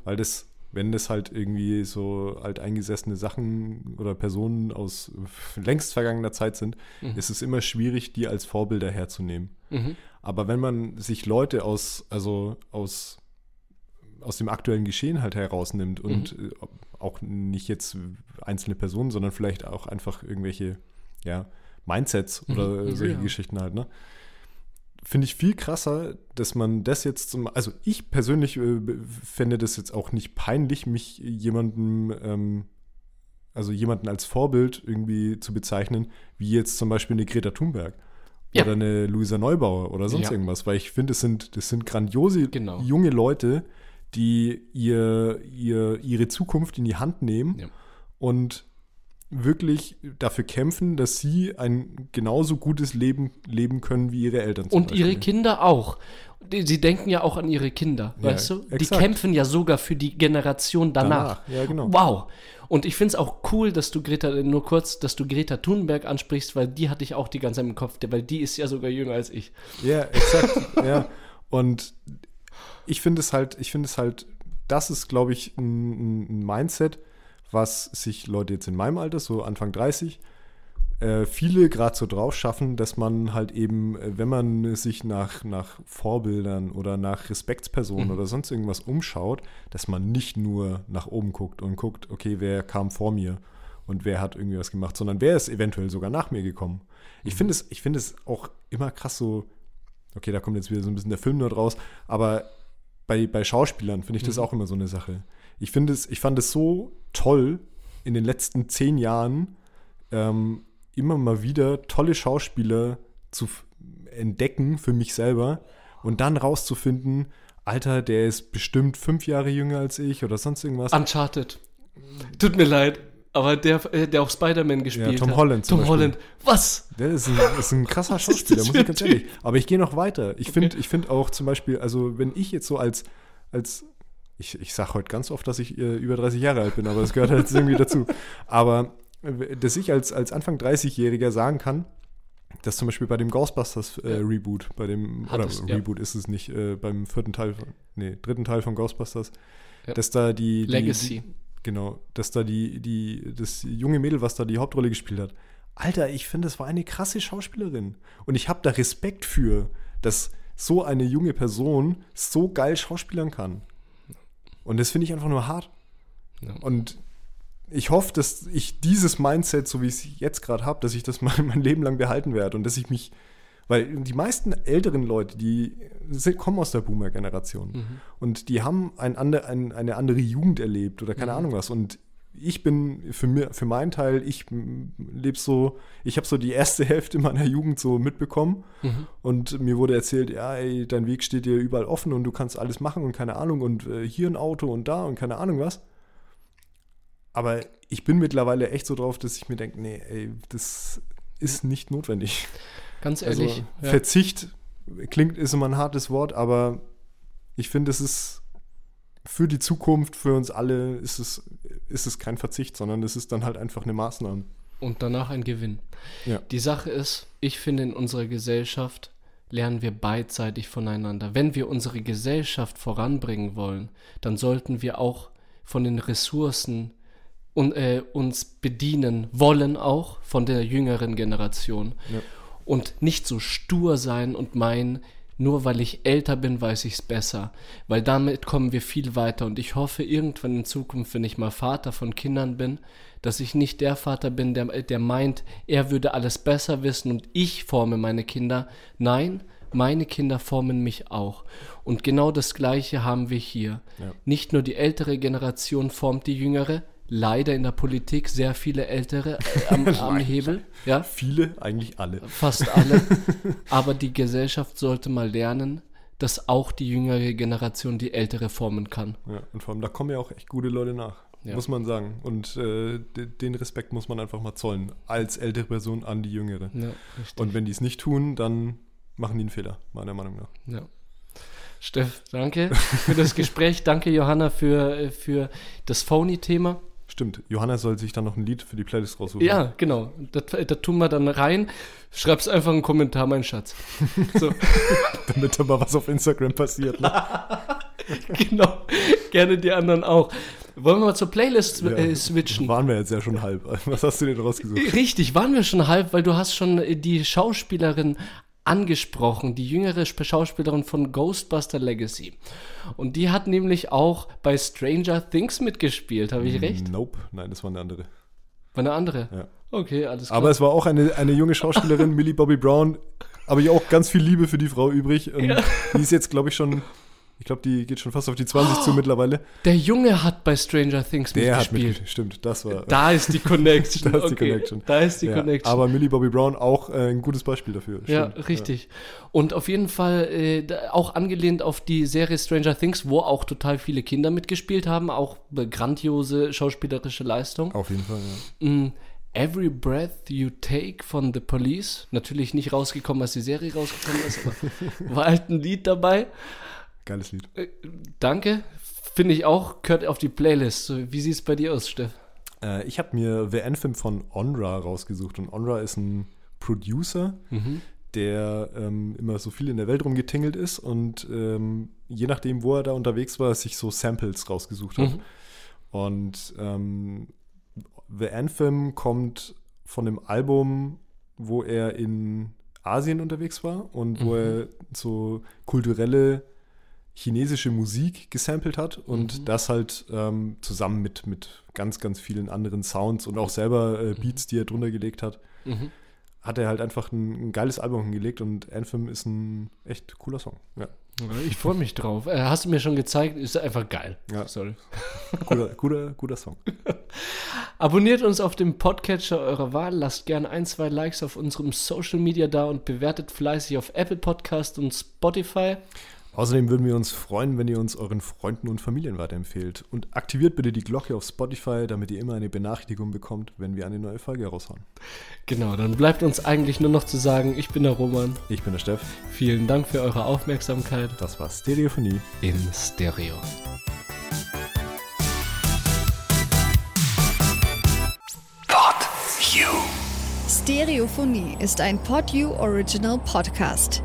weil das, wenn das halt irgendwie so alteingesessene Sachen oder Personen aus längst vergangener Zeit sind, ist es immer schwierig, die als Vorbilder herzunehmen. Aber wenn man sich Leute aus, also aus aus dem aktuellen Geschehen halt herausnimmt und äh, auch nicht jetzt einzelne Personen, sondern vielleicht auch einfach irgendwelche, ja, Mindsets oder Mhm, solche ja. Geschichten halt, ne? Finde ich viel krasser, dass man das jetzt zum, also ich persönlich äh, fände das jetzt auch nicht peinlich, mich jemandem, ähm, also jemanden als Vorbild irgendwie zu bezeichnen, wie jetzt zum Beispiel eine Greta Thunberg Ja. oder eine Luisa Neubauer oder sonst Ja. irgendwas, weil ich finde, das sind, das sind grandiose Genau. junge Leute, die ihr, ihr, ihre Zukunft in die Hand nehmen Ja. und wirklich dafür kämpfen, dass sie ein genauso gutes Leben leben können wie ihre Eltern. Und ihre Beispiel. Kinder auch. Die- Sie denken ja auch an ihre Kinder, Ja, weißt du? Die exakt. kämpfen ja sogar für die Generation danach. Danach, ja, genau. Wow. Und ich finde es auch cool, dass du Greta, nur kurz, dass du Greta Thunberg ansprichst, weil die hatte ich auch die ganze Zeit im Kopf, weil die ist ja sogar jünger als ich. Ja, exakt. [LAUGHS] ja. Und ich finde es halt, ich finde es halt, das ist, glaube ich, ein, ein Mindset, was sich Leute jetzt in meinem Alter, so Anfang 30, äh, viele gerade so drauf schaffen, dass man halt eben, äh, wenn man sich nach, nach Vorbildern oder nach Respektspersonen oder sonst irgendwas umschaut, dass man nicht nur nach oben guckt und guckt, okay, wer kam vor mir und wer hat irgendwie was gemacht, sondern wer ist eventuell sogar nach mir gekommen. Ich finde es, ich finde es auch immer krass so, okay, da kommt jetzt wieder so ein bisschen der Film nur raus, aber bei, bei Schauspielern finde ich das Mhm. auch immer so eine Sache. Ich finde es, ich fand es so toll in den letzten zehn Jahren, ähm, immer mal wieder tolle Schauspieler zu entdecken für mich selber und dann rauszufinden, Alter, der ist bestimmt fünf Jahre jünger als ich oder sonst irgendwas. Uncharted. Tut mir leid, aber der, äh, der auch Spider-Man gespielt Tom hat. Holland zum Tom Beispiel. Holland. Was? Der ist ein, ist ein krasser Schauspieler, muss ich ganz ehrlich. Aber ich gehe noch weiter. Ich finde ich find auch zum Beispiel, also wenn ich jetzt so als, als ich, ich sage heute ganz oft, dass ich äh, über 30 Jahre alt bin, aber das gehört halt irgendwie dazu. Aber dass ich als, als Anfang 30-Jähriger sagen kann, dass zum Beispiel bei dem Ghostbusters äh. Reboot, bei dem, Hat oder es, ja. Reboot ist es nicht, äh, beim vierten Teil, von, nee, dritten Teil von Ghostbusters, Ja. dass da die, die Legacy. Die, genau, dass da die, die, das junge Mädel, was da die Hauptrolle gespielt hat, Alter, ich finde, das war eine krasse Schauspielerin. Und ich habe da Respekt für, dass so eine junge Person so geil schauspielern kann. Und das finde ich einfach nur hart. Ja. Und ich hoffe, dass ich dieses Mindset, so wie ich es jetzt gerade habe, dass ich das [LAUGHS] mein, mein Leben lang behalten werde und dass ich mich, weil die meisten älteren Leute, die sind, kommen aus der Boomer-Generation Mhm. und die haben ein ander, ein, eine andere Jugend erlebt oder keine Mhm. Ahnung was. Und ich bin für, mir, für meinen Teil, ich lebe so, ich habe so die erste [LAUGHS] Hälfte meiner Jugend so mitbekommen Mhm. und mir wurde erzählt, ja, ey, dein Weg steht dir überall offen und du kannst alles machen und keine Ahnung und äh, hier ein Auto und da und keine Ahnung was. Aber ich bin mittlerweile echt so drauf, dass ich mir denke, nee, ey, das ist nicht notwendig. Ganz Also ehrlich. ja. Verzicht klingt, ist immer ein hartes Wort, aber ich finde, es ist für die Zukunft, für uns alle, ist es, ist es kein Verzicht, sondern es ist dann halt einfach eine Maßnahme. Und danach ein Gewinn. Ja. Die Sache ist, ich finde, in unserer Gesellschaft lernen wir beidseitig voneinander. Wenn wir unsere Gesellschaft voranbringen wollen, dann sollten wir auch von den Ressourcen und, äh, uns bedienen wollen, auch von der jüngeren Generation. Ja. Und nicht so stur sein und meinen, nur weil ich älter bin, weiß ich es besser. Weil damit kommen wir viel weiter. Und ich hoffe irgendwann in Zukunft, wenn ich mal Vater von Kindern bin, dass ich nicht der Vater bin, der, der meint, er würde alles besser wissen und ich forme meine Kinder. Nein, meine Kinder formen mich auch. Und genau das Gleiche haben wir hier. Ja. Nicht nur die ältere Generation formt die jüngere, leider in der Politik sehr viele ältere äh, [LAUGHS] am, am Hebel. Ja, Viele, eigentlich alle. fast alle. [LAUGHS] Aber die Gesellschaft sollte mal lernen, dass auch die jüngere Generation die ältere formen kann. Ja, und vor allem, da kommen ja auch echt gute Leute nach, Ja. muss man sagen. Und äh, de- den Respekt muss man einfach mal zollen, als ältere Person an die jüngere. Ja. Und wenn die es nicht tun, dann machen die einen Fehler, meiner Meinung nach. Ja. Steff, danke für das Gespräch. Danke, Johanna, für, äh, für das Phony-Thema. Stimmt, Johanna soll sich dann noch ein Lied für die Playlist raussuchen. Ja, genau. Das, das tun wir dann rein. Schreib's einfach einen Kommentar, mein Schatz. So, [LAUGHS] Damit aber was auf Instagram passiert. Ne? [LAUGHS] genau. Gerne die anderen auch. Wollen wir mal zur Playlist Ja. äh, switchen? Waren wir jetzt ja schon halb. [LAUGHS] Was hast du denn rausgesucht? Richtig, waren wir schon halb, weil du hast schon äh, die Schauspielerin angesprochen, die jüngere Sp- Schauspielerin von Ghostbuster Legacy. Und die hat nämlich auch bei Stranger Things mitgespielt, habe ich recht? Nope, nein, das war eine andere. War eine andere? Ja. Okay, alles klar. Aber es war auch eine, eine junge Schauspielerin, [LAUGHS] Millie Bobby Brown. Aber ich auch ganz viel Liebe für die Frau übrig. Ja. Die ist jetzt, glaube ich, schon, ich glaube, die geht schon fast auf die 20 zu mittlerweile. Der Junge hat bei Stranger Things Der hat mitgespielt. mitgespielt. Stimmt, das war. Da ist die [LAUGHS] Connection. Da ist die okay. Connection. Da ist die ja, Connection. Aber Millie Bobby Brown auch äh, ein gutes Beispiel dafür. Ja, Stimmt. richtig. Und auf jeden Fall äh, auch angelehnt auf die Serie Stranger Things, wo auch total viele Kinder mitgespielt haben, auch grandiose schauspielerische Leistung. Auf jeden Fall, ja. Mm, Every Breath You Take von The Police. Natürlich nicht rausgekommen, als die Serie rausgekommen ist, aber [LAUGHS] war halt ein Lied dabei. Geiles Lied. Äh, danke. Finde ich auch, gehört auf die Playlist. Wie sieht es bei dir aus, Steff? Äh, ich habe mir The Anthem von Onra rausgesucht. Und Onra ist ein Producer, Mhm. der ähm, immer so viel in der Welt rumgetingelt ist und ähm, je nachdem, wo er da unterwegs war, sich so Samples rausgesucht hat. Mhm. Und ähm, The Anthem kommt von dem Album, wo er in Asien unterwegs war und wo Mhm. er so kulturelle chinesische Musik gesampelt hat und mhm. das halt ähm, zusammen mit, mit ganz, ganz vielen anderen Sounds und auch selber äh, Beats, die er drunter gelegt hat, mhm. hat er halt einfach ein, ein, geiles Album hingelegt und Anthem ist ein echt cooler Song. Ja. Ich freue mich drauf. Äh, hast du mir schon gezeigt, ist einfach geil. Ja. Sorry. Guter, guter, guter Song. [LAUGHS] Abonniert uns auf dem Podcatcher eurer Wahl, lasst gerne ein, zwei Likes auf unserem Social Media da und bewertet fleißig auf Apple Podcast und Spotify. Außerdem würden wir uns freuen, wenn ihr uns euren Freunden und Familien weiterempfehlt. Und aktiviert bitte die Glocke auf Spotify, damit ihr immer eine Benachrichtigung bekommt, wenn wir eine neue Folge raushauen. Genau, dann bleibt uns eigentlich nur noch zu sagen, ich bin der Roman. Ich bin der Steff. Vielen Dank für eure Aufmerksamkeit. Das war Stereophonie in Stereo. Pod You. Stereophonie ist ein Pod You Original Podcast.